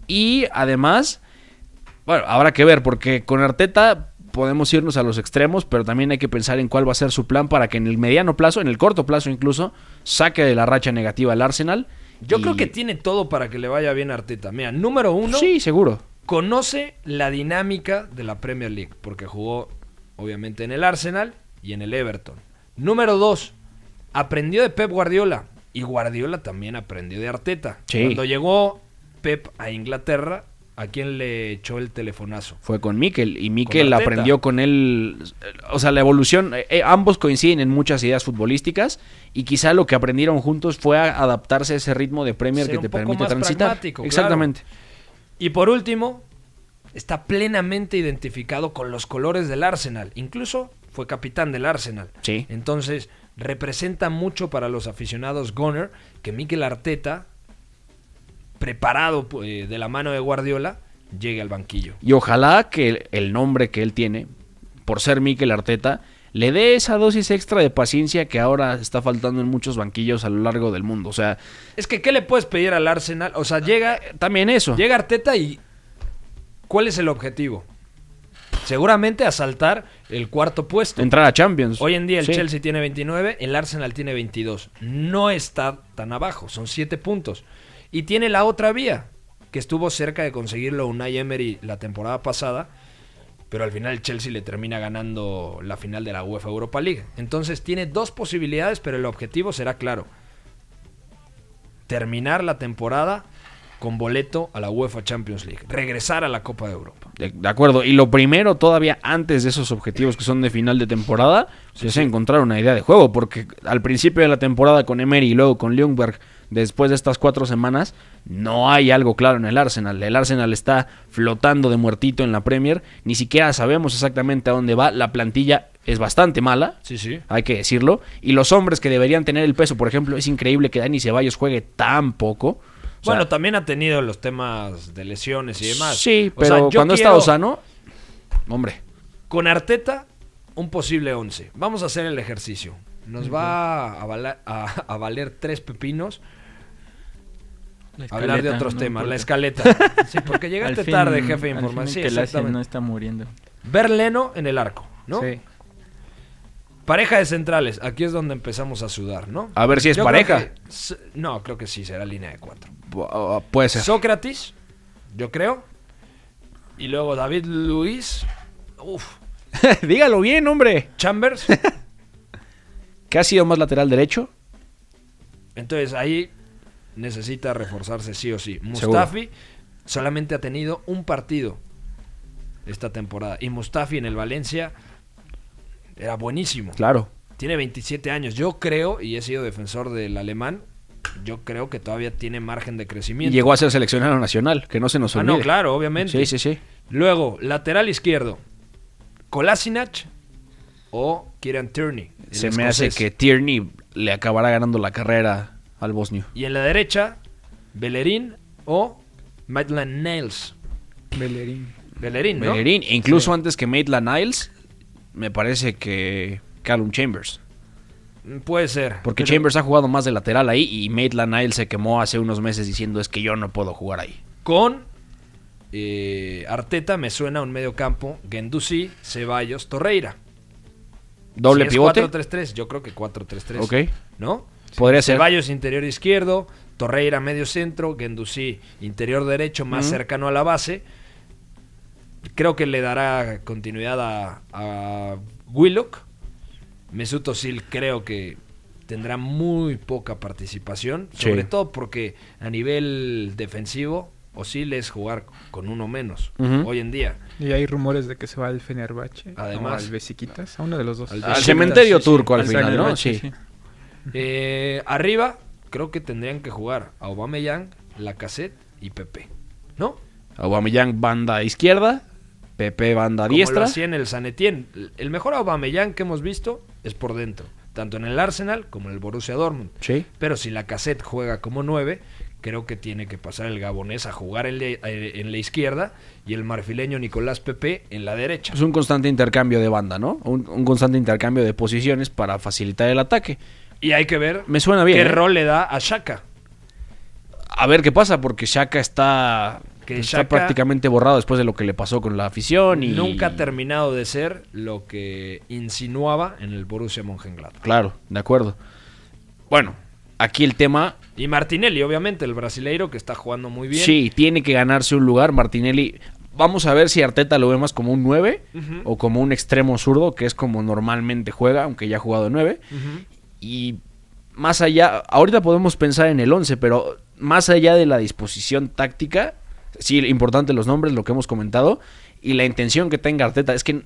Y además, bueno, habrá que ver, porque con Arteta podemos irnos a los extremos, pero también hay que pensar en cuál va a ser su plan para que en el mediano plazo, en el corto plazo incluso, saque de la racha negativa al Arsenal. Yo Y- creo que tiene todo para que le vaya bien a Arteta. Mira, número uno, Sí, seguro. conoce la dinámica de la Premier League, porque jugó obviamente en el Arsenal y en el Everton. Número dos, aprendió de Pep Guardiola y Guardiola también aprendió de Arteta. Sí. Cuando llegó Pep a Inglaterra, ¿a quién le echó el telefonazo? Fue con Mikel y Mikel Arteta. aprendió con él, o sea, la evolución, eh, eh, ambos coinciden en muchas ideas futbolísticas y quizá lo que aprendieron juntos fue a adaptarse a ese ritmo de Premier Ser que te permite transitar. claro. Exactamente. Y por último, está plenamente identificado con los colores del Arsenal. Incluso fue capitán del Arsenal. Sí. Entonces, representa mucho para los aficionados Gunner que Mikel Arteta, preparado eh, de la mano de Guardiola, llegue al banquillo. Y ojalá que el, el nombre que él tiene, por ser Mikel Arteta, le dé esa dosis extra de paciencia que ahora está faltando en muchos banquillos a lo largo del mundo. O sea, Es que, ¿qué le puedes pedir al Arsenal? O sea, llega, también eso. llega Arteta y. ¿Cuál es el objetivo? Seguramente asaltar el cuarto puesto. Entrar a Champions. Hoy en día el Sí. Chelsea tiene 29, el Arsenal tiene 22. No está tan abajo, son 7 puntos. Y tiene la otra vía, que estuvo cerca de conseguirlo Unai Emery la temporada pasada, pero al final el Chelsea le termina ganando la final de la UEFA Europa League. Entonces tiene dos posibilidades, pero el objetivo será claro. Terminar la temporada con boleto a la UEFA Champions League. Regresar a la Copa de Europa. De, de acuerdo. Y lo primero, todavía antes de esos objetivos que son de final de temporada, es encontrar una idea de juego. Porque al principio de la temporada con Emery y luego con Ljungberg, después de estas cuatro semanas, no hay algo claro en el Arsenal. El Arsenal está flotando de muertito en la Premier. Ni siquiera sabemos exactamente a dónde va. La plantilla es bastante mala. Sí, sí. Hay que decirlo. Y los hombres que deberían tener el peso, por ejemplo, es increíble que Dani Ceballos juegue tan poco. O sea, bueno, también ha tenido los temas de lesiones y demás. Sí, O sea, pero yo cuando ha quiero- estado sano, hombre. Con Arteta, un posible 11. Vamos a hacer el ejercicio. Nos va a, valer, a, a valer tres pepinos. La Hablar de otros no temas, la escaleta. Sí, porque llegaste fin- tarde, jefe de al fin información. Sí, que no está muriendo. Ver Leno en el arco, ¿no? Sí. Pareja de centrales, aquí es donde empezamos a sudar, ¿no? A ver si es Yo creo pareja. que no, creo que sí, será línea de cuatro. Pu- uh, puede ser. Sócrates, yo creo. Y luego David Luis. Uf. Dígalo bien, hombre. Chambers. ¿Qué ha sido más lateral derecho? Entonces ahí necesita reforzarse sí o sí. Seguro. Mustafi solamente ha tenido un partido esta temporada. Y Mustafi en el Valencia era buenísimo. Claro. Tiene 27 años. Yo creo, y he sido defensor del alemán, yo creo que todavía tiene margen de Y crecimiento. llegó a ser seleccionado nacional, que no se nos Ah, olvide. no, claro, obviamente. Sí, sí, sí. Luego, lateral izquierdo. Kolasinac o Kieran Tierney. Se me hace que Tierney le acabará ganando la carrera al bosnio. Y en la derecha, Bellerín o Maitland Niles. Bellerín. Bellerín, ¿no? Bellerín, e incluso antes que Maitland Niles, me parece que Callum Chambers. Mm, Puede ser. Porque Pero Chambers ha jugado más de lateral ahí y Maitland Niles se quemó hace unos meses diciendo es que yo no puedo jugar ahí. Con eh, Arteta me suena un medio campo, Gendusi, Ceballos, Torreira. Doble Si pivote. 4-3-3, yo creo que 4-3-3. Ok. ¿No? Podría ser. Ceballos interior izquierdo, Torreira medio centro, Gendusi interior derecho más cercano a la base. Creo que le dará continuidad a, a Willock. Mesut Özil creo que tendrá muy poca participación, Sí. sobre todo porque a nivel defensivo Özil es jugar con uno menos hoy en día. Y hay rumores de que se va al Fenerbahce. Además. o al Besiktas, a uno de los dos. Al cementerio sí, turco al Al final, ¿no? Sí. Eh, arriba creo que tendrían que jugar a Aubameyang, Lacazette y Pepe, ¿no? Aubameyang banda izquierda, Pepe banda Como diestra. lo hacía en el San Etienne. El mejor Aubameyang que hemos visto es por dentro, tanto en el Arsenal como en el Borussia Dortmund. Sí. Pero si la cassette juega como 9, creo que tiene que pasar el gabonés a jugar en la, eh, en la izquierda y el marfileño Nicolás Pepe en la derecha. Es un constante intercambio de banda, ¿no? Un, un constante intercambio de posiciones para facilitar el ataque. Y hay que ver Me suena bien. qué ¿eh? rol le da a Shaka. A ver qué pasa, porque Shaka está, Que está Xhaka- prácticamente borrado después de lo que le pasó con la afición. Y... Nunca ha terminado de ser lo que insinuaba en el Borussia Mönchengladbach. Claro, de acuerdo. Bueno, aquí el tema, Y Martinelli, obviamente, el brasileiro que está jugando muy bien. sí, tiene que ganarse un lugar. Martinelli, vamos a ver si Arteta lo ve más como un 9 Ujú. o como un extremo zurdo, que es como normalmente juega, aunque ya ha jugado 9. Ujú. Y más allá, ahorita podemos pensar en el 11, pero más allá de la disposición táctica, sí, importante los nombres, lo que hemos comentado, y la intención que tenga Arteta, es que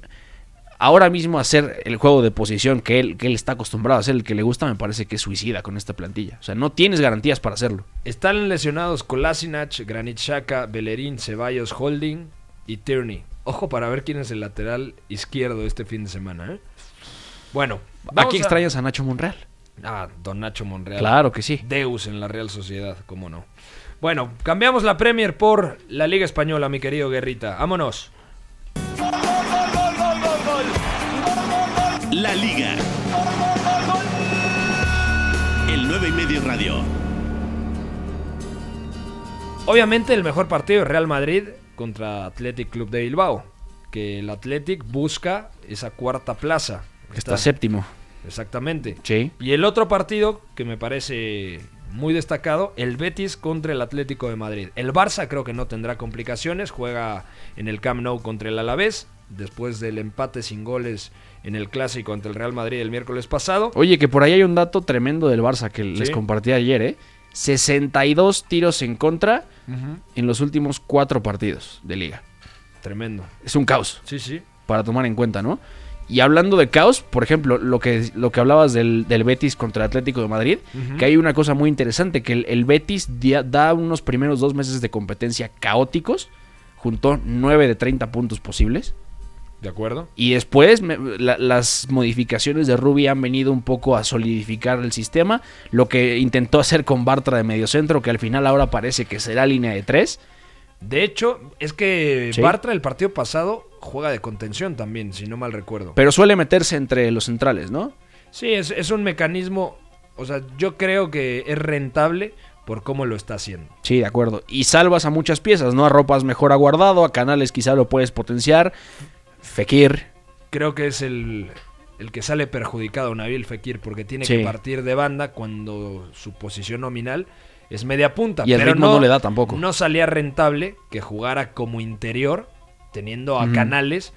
ahora mismo hacer el juego de posición que él, que él está acostumbrado a hacer, el que le gusta, me parece que es suicida con esta plantilla. O sea, no tienes garantías para hacerlo. Están lesionados Kolasinac, Granit Xhaka, Bellerín, Ceballos, Holding y Tierney. Ojo para ver quién es el lateral izquierdo este fin de semana. ¿eh? Bueno, a- extrañas a Nacho Monreal. Ah, Don Nacho Monreal. Claro que sí. Deus en la Real Sociedad, cómo no. Bueno, cambiamos la Premier por la Liga Española, mi querido Guerrita. Vámonos. La Liga. El 9 y medio radio. Obviamente el mejor partido es Real Madrid contra Athletic Club de Bilbao, que el Athletic busca esa cuarta plaza. Está séptimo. Exactamente. Sí. Y el otro partido que me parece muy destacado, el Betis contra el Atlético de Madrid. El Barça creo que no tendrá complicaciones, juega en el Camp Nou contra el Alavés, después del empate sin goles en el clásico ante el Real Madrid el miércoles pasado. Oye, que por ahí hay un dato tremendo del Barça que les compartí ayer, ¿eh? 62 tiros en contra en los últimos cuatro partidos de liga. Tremendo. Es un caos. Sí, sí. Para tomar en cuenta, ¿no? Y hablando de caos, por ejemplo, lo que, lo que hablabas del, del Betis contra el Atlético de Madrid, que hay una cosa muy interesante, que el, el Betis dia- da unos primeros dos meses de competencia caóticos, juntó 9 de 30 puntos posibles. ¿De acuerdo? Y después me- la- las modificaciones de Ruby han venido un poco a solidificar el sistema. Lo que intentó hacer con Bartra de mediocentro, que al final ahora parece que será línea de tres. De hecho, es que Sí. Bartra el partido pasado juega de contención también, si no mal recuerdo. Pero suele meterse entre los centrales, ¿no? Sí, es, es un mecanismo, o sea, yo creo que es rentable por cómo lo está haciendo. Sí, de acuerdo. Y salvas a muchas piezas, ¿no? A Ropas mejor aguardado, a Canales quizá lo puedes potenciar. Fekir. Creo que es el, el que sale perjudicado Nabil Fekir porque tiene Sí. que partir de banda cuando su posición nominal es media punta. Y el pero ritmo no le da tampoco. No salía rentable que jugara como interior teniendo a. Canales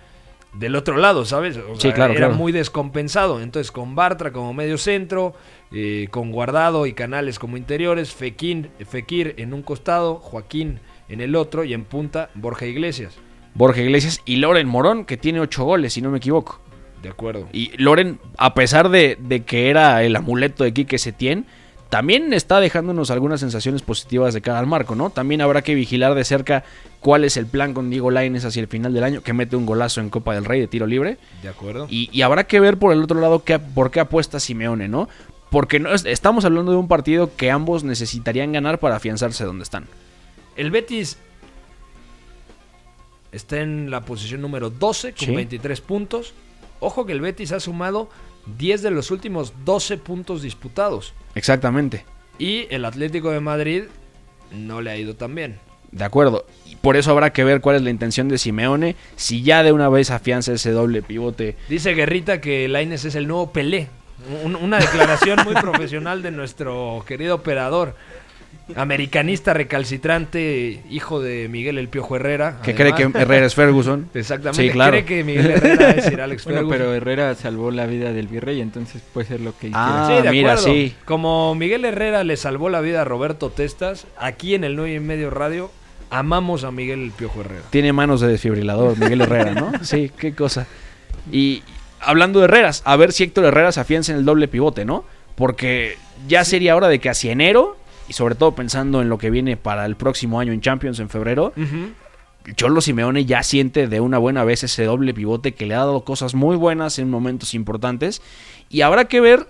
del otro lado, ¿sabes? O Sí, sea, claro, Era claro. muy descompensado. Entonces con Bartra como medio centro, eh, con Guardado y Canales como interiores, Fekir, Fekir en un costado, Joaquín en el otro y en punta Borja Iglesias. Borja Iglesias y Loren Morón, que tiene ocho goles, si no me equivoco. De acuerdo. Y Loren, a pesar de, de que era el amuleto de Quique Setién, también está dejándonos algunas sensaciones positivas de cara al marco, ¿no? También habrá que vigilar de cerca cuál es el plan con Diego Lainez hacia el final del año, que mete un golazo en Copa del Rey de tiro libre. De acuerdo. Y, y habrá que ver por el otro lado qué, por qué apuesta Simeone, ¿no? Porque no es- estamos hablando de un partido que ambos necesitarían ganar para afianzarse donde están. El Betis está en la posición número 12 con Sí. 23 puntos. Ojo que el Betis ha sumado 10 de los últimos 12 puntos disputados. Exactamente. Y el Atlético de Madrid no le ha ido tan bien. De acuerdo. Y por eso habrá que ver cuál es la intención de Simeone. Si ya de una vez afianza ese doble pivote. Dice Guerrita que Laines es el nuevo Pelé. Un- una declaración muy profesional de nuestro querido operador. Americanista recalcitrante, hijo de Miguel El Piojo Herrera. Que cree que Herrera es Ferguson. Exactamente. Sí, claro. Cree que Miguel Herrera es Sir Alex Bueno, Ferguson. pero Herrera salvó la vida del virrey, entonces puede ser lo que Ah. Sí, de mira, acuerdo. sí. Como Miguel Herrera le salvó la vida a Roberto Testas, aquí en el 9 y medio radio amamos a Miguel el Piojo Herrera. Tiene manos de desfibrilador, Miguel Herrera, ¿no? Sí, qué cosa. Y hablando de Herreras, a ver si Héctor Herrera se afianza en el doble pivote, ¿no? Porque ya sería hora de que hacia enero, y sobre todo pensando en lo que viene para el próximo año en Champions en febrero, Cholo Simeone ya siente de una buena vez ese doble pivote que le ha dado cosas muy buenas en momentos importantes. Y habrá que ver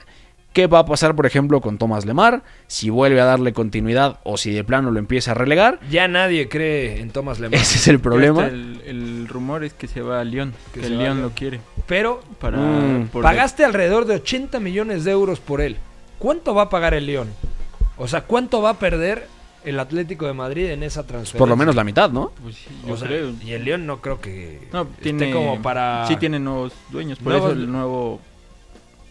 qué va a pasar, por ejemplo, con Tomás Lemar, si vuelve a darle continuidad o si de plano lo empieza a relegar. Ya nadie cree en Thomas Lemar. Ese es el problema. El, el rumor es que se va a Lyon, Que el Lyon. lo quiere. Pero Para, Mm. pagaste alrededor de 80 millones de euros por él. ¿Cuánto va a pagar el León? O sea, ¿cuánto va a perder el Atlético de Madrid en esa transferencia? Por lo menos la mitad, ¿no? Pues sí, O yo sea, creo. Y el León no creo que No, esté tiene como para... Sí tiene nuevos dueños, por Nuevos- eso el nuevo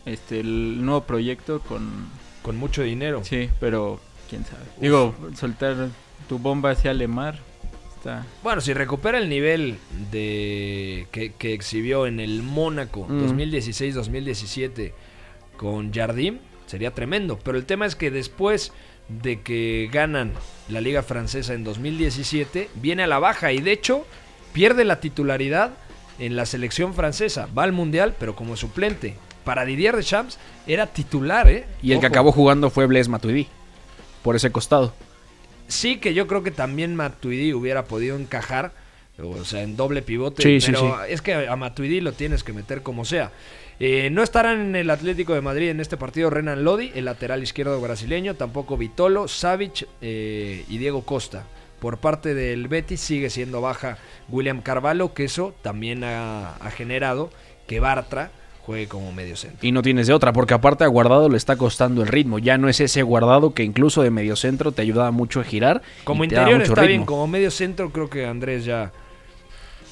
este el nuevo proyecto con Con mucho dinero. sí, pero quién sabe. Digo, soltar tu bomba hacia Lemar está Bueno, si recupera el nivel de que, que exhibió en el Mónaco Mm. 2016-2017 con Jardim, sería tremendo. Pero el tema es que después de que ganan la Liga Francesa en 2017, viene a la baja y de hecho pierde la titularidad en la selección francesa. Va al Mundial, pero como suplente. Para Didier Deschamps era titular, ¿eh? Y el que acabó jugando fue Blaise Matuidi. Por ese costado. Sí, que yo creo que también Matuidi hubiera podido encajar, o sea, en doble pivote, Sí, sí, pero sí. es que a Matuidi lo tienes que meter como sea. Eh, no estarán en el Atlético de Madrid en este partido Renan Lodi, el lateral izquierdo brasileño, tampoco Vitolo, Savic eh, y Diego Costa. Por parte del Betis sigue siendo baja William Carvalho, que eso también ha, ha generado que Bartra juegue como medio centro. Y no tienes de otra, porque aparte a Guardado le está costando el ritmo. Ya no es ese Guardado que incluso de medio centro te ayudaba mucho a girar. Como interior está bien, como medio centro creo que Andrés ya...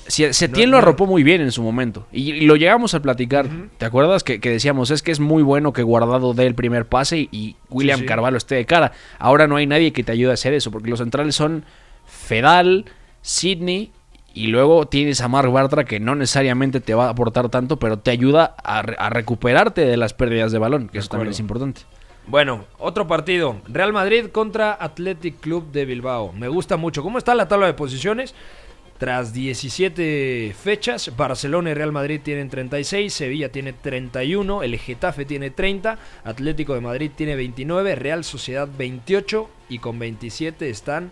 Si- Setién No, lo arropó muy bien en su momento. Y, y lo llegamos a platicar. ¿Te acuerdas? Que, que decíamos, es que es muy bueno que Guardado dé el primer pase y, y William sí. Carvalho esté de cara. Ahora no hay nadie que te ayude a hacer eso, porque los centrales son Fedal, Sidney. Y luego tienes a Mark Bartra que no necesariamente te va a aportar tanto, pero te ayuda a, re- a recuperarte de las pérdidas de balón, que eso también es importante. Bueno, otro partido. Real Madrid contra Athletic Club de Bilbao. Me gusta mucho. ¿Cómo está la tabla de posiciones? Tras 17 fechas, Barcelona y Real Madrid tienen 36, Sevilla tiene 31, el Getafe tiene 30, Atlético de Madrid tiene 29, Real Sociedad 28 y con 27 están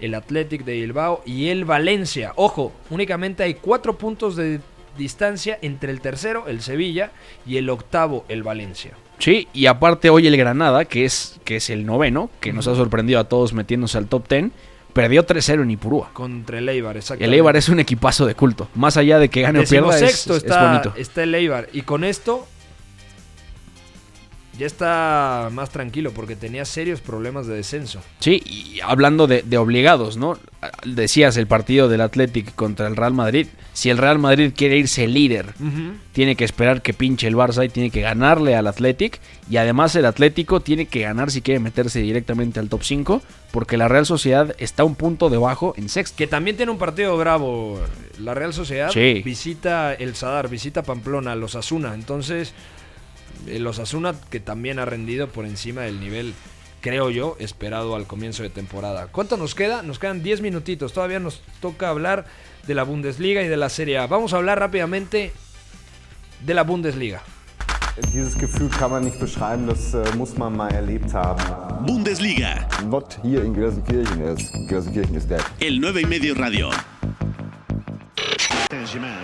el Athletic de Bilbao y el Valencia. Ojo, únicamente hay 4 puntos de distancia entre el tercero, el Sevilla, y el octavo, el Valencia. Sí, y aparte hoy el Granada, que es, que es el noveno, que nos ha sorprendido a todos metiéndose al top 10, perdió 3-0 en Ipurúa. Contra el Eibar, exactamente. El Eibar es un equipazo de culto. Más allá de que gane o pierda, es, Decimosexto es está, bonito. está el Eibar. Y con esto ya está más tranquilo porque tenía serios problemas de descenso. Sí, y hablando de, de obligados, ¿no? Decías el partido del Athletic contra el Real Madrid. Si el Real Madrid quiere irse líder, tiene que esperar que pinche el Barça y tiene que ganarle al Athletic. Y además el Atlético tiene que ganar si quiere meterse directamente al top 5, porque la Real Sociedad está un punto debajo en sexto. Que también tiene un partido bravo. La Real Sociedad Sí. visita el Sadar, visita Pamplona, los Asuna. Entonces, los Asuna que también ha rendido por encima del nivel, creo yo, esperado al comienzo de temporada. ¿Cuánto nos queda? Nos quedan 10 minutitos. Todavía nos toca hablar de la Bundesliga y de la Serie A. Vamos a hablar rápidamente de la Bundesliga. Dieses Gefühl kann man nicht beschreiben, das äh, muss man mal erlebt haben. Bundesliga, Not here in Gelsenkirchen. Is Gelsenkirchen is dead. el 9 y medio radio.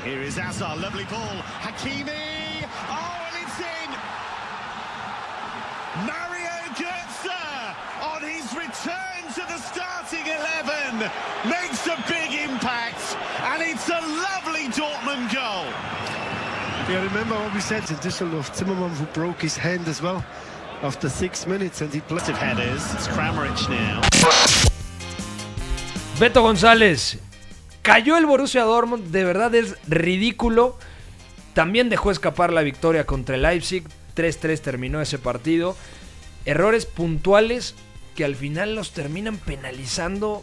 Here is Azar, lovely ball. Hakimi. Oh, and it's in. Mario Götze on his return to the starting 11 makes a big impact, and it's a lovely Dortmund goal. Yeah, remember what we said to Düsseldorf, Zimmerman who broke his hand as well after six minutes and he played. Headers. It's Kramaric now. Beto González. Cayó el Borussia Dortmund, de verdad es ridículo. También dejó escapar la victoria contra el Leipzig. 3-3 terminó ese partido. Errores puntuales que al final los terminan penalizando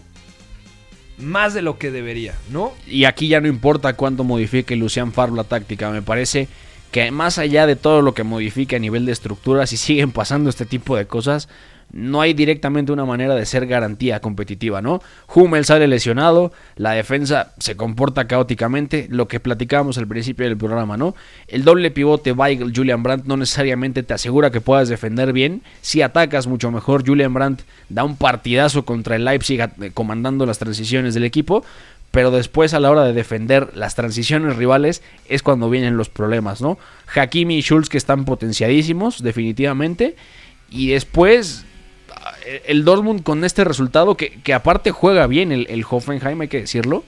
más de lo que debería, ¿no? Y aquí ya no importa cuánto modifique Lucian Favre la táctica. Me parece que más allá de todo lo que modifique a nivel de estructura, si siguen pasando este tipo de cosas, no hay directamente una manera de ser garantía competitiva, ¿no? Hummel sale lesionado, la defensa se comporta caóticamente, lo que platicábamos al principio del programa, ¿no? El doble pivote Weigl, Julian Brandt no necesariamente te asegura que puedas defender bien, si atacas mucho mejor, Julian Brandt da un partidazo contra el Leipzig eh, comandando las transiciones del equipo, pero después a la hora de defender las transiciones rivales es cuando vienen los problemas, ¿no? Hakimi y Schulz que están potenciadísimos, definitivamente, y después el Dortmund con este resultado, que, que aparte juega bien el, el Hoffenheim, hay que decirlo,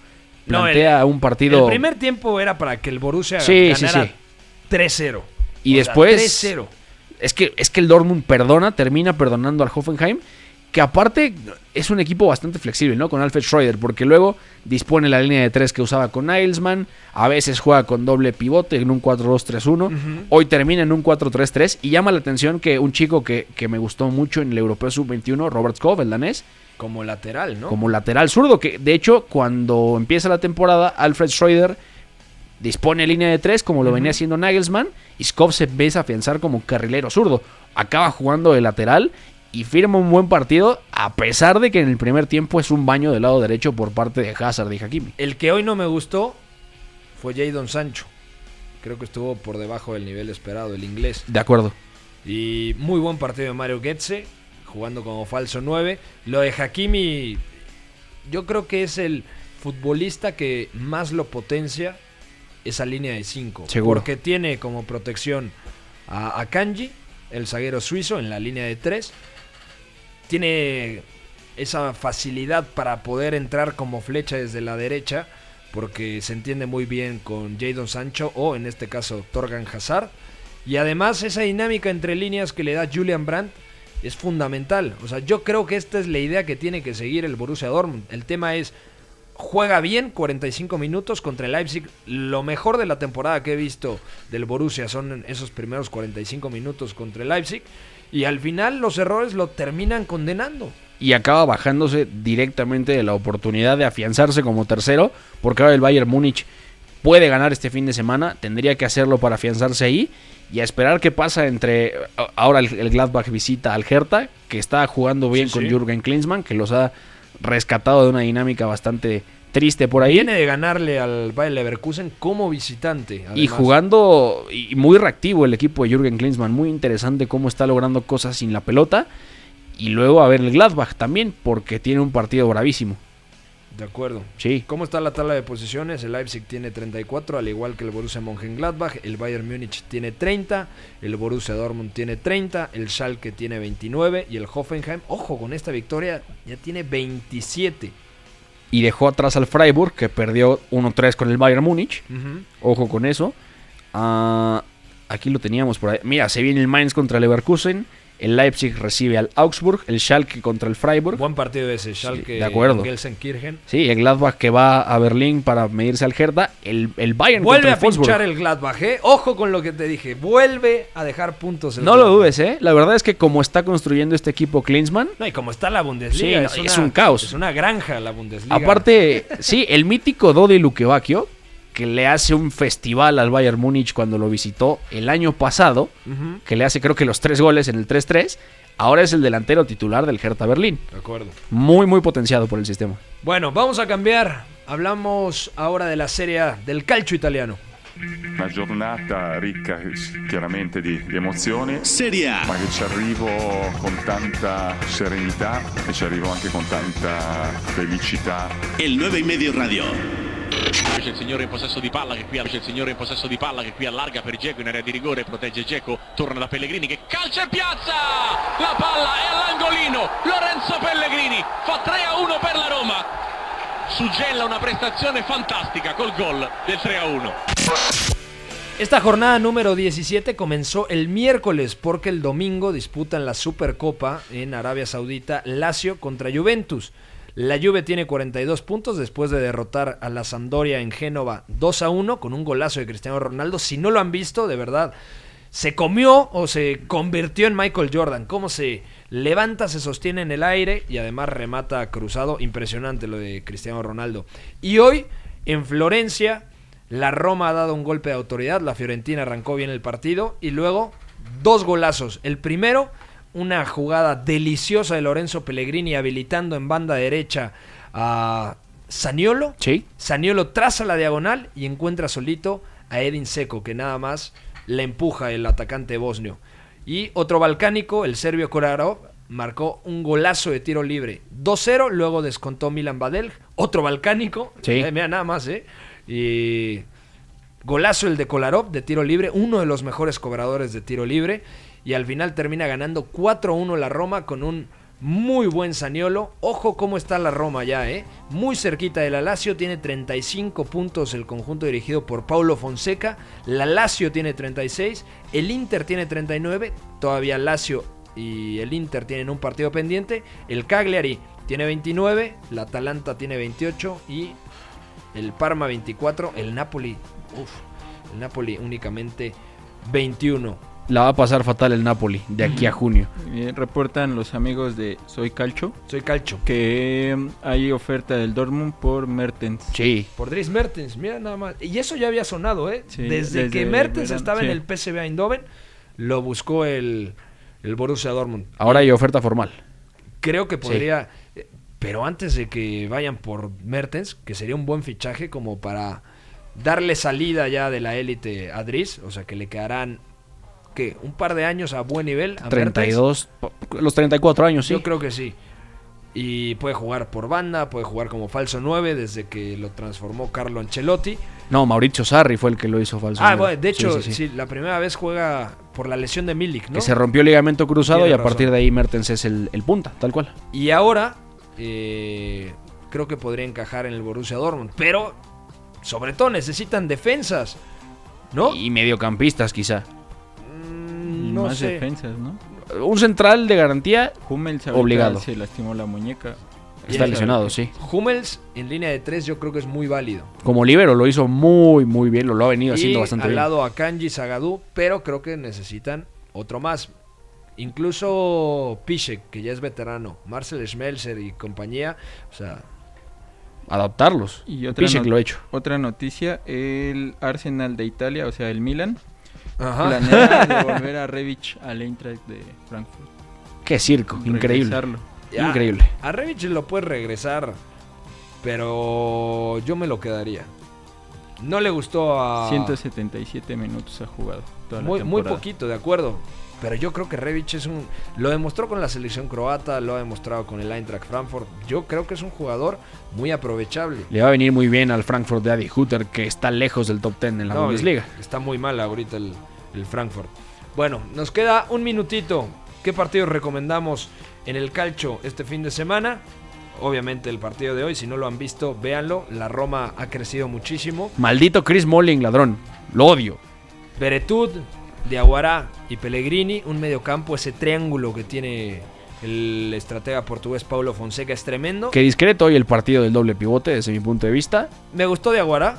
No, plantea el- un partido... El primer tiempo era para que el Borussia Sí, ganara sí. 3-0. Y O después 3-0. es que es que el Dortmund perdona, termina perdonando al Hoffenheim, que aparte es un equipo bastante flexible, ¿no? Con Alfred Schroeder, porque luego dispone la línea de tres que usaba con Nilesman, a veces juega con doble pivote en un 4-2-3-1, hoy termina en un 4-3-3 y llama la atención que un chico que, que me gustó mucho en el Europeo Sub-21, Robert Skov, el danés, Como lateral, ¿no? como lateral zurdo, que de hecho cuando empieza la temporada, Alfred Schroeder dispone línea de tres como lo venía haciendo Nagelsmann y Skov se empieza a afianzar como carrilero zurdo. Acaba jugando de lateral y firma un buen partido a pesar de que en el primer tiempo es un baño del lado derecho por parte de Hazard y Hakimi. El que hoy no me gustó fue Jadon Sancho. Creo que estuvo por debajo del nivel esperado, el inglés. De acuerdo. Y muy buen partido de Mario Goetze, jugando como falso 9. Lo de Hakimi, yo creo que es el futbolista que más lo potencia esa línea de 5. Seguro. Porque tiene como protección a, a Kanji, el zaguero suizo, en la línea de 3. Tiene esa facilidad para poder entrar como flecha desde la derecha porque se entiende muy bien con Jadon Sancho o en este caso Torgan Hazard. Y además esa dinámica entre líneas que le da Julian Brandt es fundamental. O sea, yo creo que esta es la idea que tiene que seguir el Borussia Dortmund. El tema es, juega bien 45 minutos contra el Leipzig. Lo mejor de la temporada que he visto del Borussia son esos primeros 45 minutos contra el Leipzig. Y al final los errores lo terminan condenando. y acaba bajándose directamente de la oportunidad de afianzarse como tercero, porque ahora el Bayern Múnich puede ganar este fin de semana, tendría que hacerlo para afianzarse ahí y a esperar qué pasa entre ahora el, Gladbach visita al Hertha, que está jugando bien Sí, con sí. Jürgen Klinsmann, que los ha rescatado de una dinámica bastante triste por ahí. Viene de ganarle al Bayer Leverkusen como visitante. Y jugando y muy reactivo el equipo de Jürgen Klinsmann. Muy interesante cómo está logrando cosas sin la pelota. Y luego a ver el Gladbach también, porque tiene un partido bravísimo. De acuerdo. Sí. ¿Cómo está la tabla de posiciones? El Leipzig tiene 34, al igual que el Borussia Mönchengladbach. El Bayern Múnich tiene 30. El Borussia Dortmund tiene 30. El Schalke tiene 29. Y el Hoffenheim, ojo, con esta victoria ya tiene 27. Y dejó atrás al Freiburg, que perdió 1-3 con el Bayern Múnich. Ojo con eso. Ah, aquí lo teníamos por ahí. Mira, se viene el Mainz contra Leverkusen. El Leipzig recibe al Augsburg. El Schalke contra el Freiburg. Buen partido ese, Schalke. de acuerdo. Gelsenkirchen. Sí, el Gladbach que va a Berlín para medirse al Hertha. El, el Bayern Vuelve contra a el pinchar el Gladbach, ¿eh? Ojo con lo que te dije. Vuelve a dejar puntos. el No lo dudes, ¿eh? La verdad es que como está construyendo este equipo Klinsmann, No, y como está la Bundesliga, Sí, es, un caos. Es una granja la Bundesliga. aparte, sí, el mítico Dodi Lukebakio, que le hace un festival al Bayern Múnich cuando lo visitó el año pasado, que le hace creo que los tres goles en el 3-3, ahora es el delantero titular del Hertha Berlín. De acuerdo. Muy, muy potenciado por el sistema. Bueno, vamos a cambiar. Hablamos ahora de la Serie A, del calcio italiano. Una giornata ricca chiaramente di, di emozioni, Serie A. ma che ci arrivo con tanta serenità e ci arrivo anche con tanta felicità. El 9 y medio radio. C'è il signore in possesso di palla che qui in possesso di palla che qui allarga per Geco in area di rigore, protegge Geco, torna da Pellegrini che calcia in piazza! La palla è all'angolino, Lorenzo Pellegrini fa 3 a 1 per la Roma. Suggella una prestazione fantastica col gol del 3 a 1. Esta jornada número 17 comenzó el miércoles porque el domingo disputan la Supercopa en Arabia Saudita Lazio contra Juventus. La Juve tiene 42 puntos después de derrotar a la Sampdoria en Génova 2 a 1 con un golazo de Cristiano Ronaldo. Si no lo han visto, de verdad, se comió o se convirtió en Michael Jordan. Cómo se levanta, se sostiene en el aire y además remata cruzado. Impresionante lo de Cristiano Ronaldo. Y hoy en Florencia la Roma ha dado un golpe de autoridad, la Fiorentina arrancó bien el partido y luego dos golazos. El primero, una jugada deliciosa de Lorenzo Pellegrini habilitando en banda derecha a Saniolo. Sí. Saniolo traza la diagonal y encuentra solito a Edin Seco, que nada más le empuja el atacante bosnio. Y otro balcánico, el serbio Kolarov, marcó un golazo de tiro libre. 2-0, luego descontó Milan Badel, otro balcánico. Sí. Eh, mira, nada más, ¿eh? Y golazo el de Kolarov de tiro libre, uno de los mejores cobradores de tiro libre. Y al final termina ganando 4-1 la Roma con un muy buen Saniolo. Ojo cómo está la Roma ya, ¿eh? Muy cerquita de la Lazio, tiene 35 puntos el conjunto dirigido por Paulo Fonseca. La Lazio tiene 36, el Inter tiene 39, todavía Lazio y el Inter tienen un partido pendiente. El Cagliari tiene 29, la Atalanta tiene 28 y el Parma 24, el Napoli, uff, el Napoli únicamente 21. La va a pasar fatal el Napoli de aquí a junio. Eh, reportan los amigos de Soy Calcho. Soy Calcho. Que mm, hay oferta del Dortmund por Mertens. Sí. Por Dries Mertens, mira nada más. Y eso ya había sonado, ¿eh? Sí, desde, desde que Mertens verano, estaba en el PSV Eindhoven, lo buscó el, el Borussia Dortmund. Ahora hay oferta formal. Creo que podría... eh, Pero antes de que vayan por Mertens, que sería un buen fichaje como para darle salida ya de la élite a Dries, o sea que le quedarán ¿qué? un par de años a buen nivel a Mertens. 32, los 34 años, sí. Yo creo que sí. Y puede jugar por banda, puede jugar como falso 9 desde que lo transformó Carlo Ancelotti. No, Mauricio Sarri fue el que lo hizo falso. Ah, bueno, de hecho, sí, sí, sí. la primera vez juega por la lesión de Milik, ¿no? Que se rompió el ligamento cruzado Tiene y a razón. partir de ahí Mertens es el, el punta, tal cual. Y ahora eh, creo que podría encajar en el Borussia Dortmund. Pero Sobre todo necesitan defensas, ¿no? Y mediocampistas, quizá. Y no más sé. defensas, ¿no? Un central de garantía Hummels obligado. se lastimó la muñeca. Está lesionado, sí. Hummels en línea de tres yo creo que es muy válido. Como libero lo hizo muy, muy bien. Lo, lo ha venido haciendo bastante al bien. lado a Kanji Zagadou, pero creo que necesitan otro más. Incluso Piszek, que ya es veterano, Marcel Schmelzer y compañía, o sea, Adaptarlos. Y otra, Piszek lo ha hecho. otra noticia, el Arsenal de Italia, o sea, el Milan, Ajá. planea devolver a Rebic al Eintracht de Frankfurt. Qué circo, increíble. Ya, Increíble. A Revich lo puede regresar, pero yo me lo quedaría. No le gustó a 177 minutos ha jugado toda la muy, muy poquito, de acuerdo. Pero yo creo que Rebic es un. Lo demostró con la selección croata, lo ha demostrado con el Eintracht Frankfurt. Yo creo que es un jugador muy aprovechable. Le va a venir muy bien al Frankfurt de Adi Hutter, que está lejos del top 10 en la No, Bundesliga. Está muy mal ahorita el, el Frankfurt. Bueno, nos queda un minutito. ¿Qué partidos recomendamos en el calcio este fin de semana? Obviamente el partido de hoy, si no lo han visto, véanlo. La Roma ha crecido muchísimo. Maldito Chris Molling, ladrón. Lo odio. Beretud, Diaguará y Pellegrini, un mediocampo, ese triángulo que tiene el estratega portugués Paulo Fonseca es tremendo. Qué discreto hoy el partido del doble pivote, desde mi punto de vista. Me gustó Diaguará.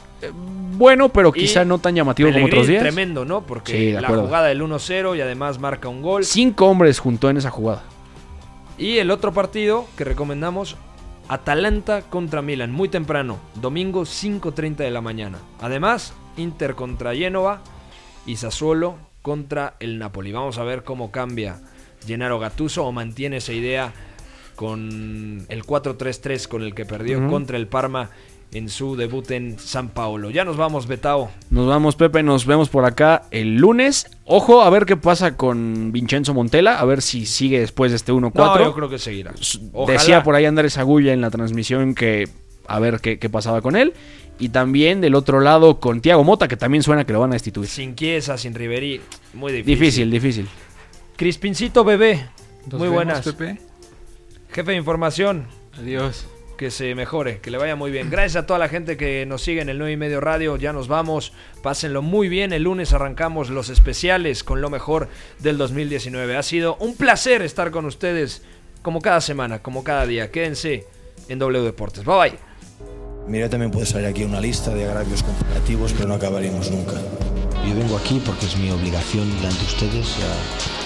Bueno, pero Y quizá no tan llamativo como otros días. tremendo, ¿no? Porque Sí, de la acuerdo. jugada del 1-0 y además marca un gol. Cinco hombres juntó en esa jugada. Y el otro partido que recomendamos, Atalanta contra Milan, muy temprano, domingo 5.30 de la mañana. Además, Inter contra Génova y Sassuolo contra el Napoli. Vamos a ver cómo cambia Gennaro Gattuso o mantiene esa idea con el 4-3-3 con el que perdió contra el Parma en su debut en San Paolo. Ya nos vamos, Betao. Nos vamos, Pepe, nos vemos por acá el lunes. Ojo, a ver qué pasa con Vincenzo Montella, a ver si sigue después de este 1-4. No, yo creo que seguirá. Ojalá. Decía por ahí Andrés Agulla en la transmisión que a ver qué, qué pasaba con él. Y también del otro lado con Tiago Mota, que también suena que lo van a destituir. Sin Chiesa, sin Riverí, muy difícil. Difícil, difícil. Crispincito Bebé, Nos muy vemos, buenas. Pepe. Jefe de información, Adiós. que se mejore, que le vaya muy bien. Gracias a toda la gente que nos sigue en el 9 y medio radio. Ya nos vamos. Pásenlo muy bien. El lunes arrancamos los especiales con lo mejor del 2019. Ha sido un placer estar con ustedes como cada semana, como cada día. Quédense en W Deportes. Bye bye. Mira, también puede salir aquí una lista de agravios comparativos, pero no acabaríamos nunca. Yo vengo aquí porque es mi obligación de ustedes. ya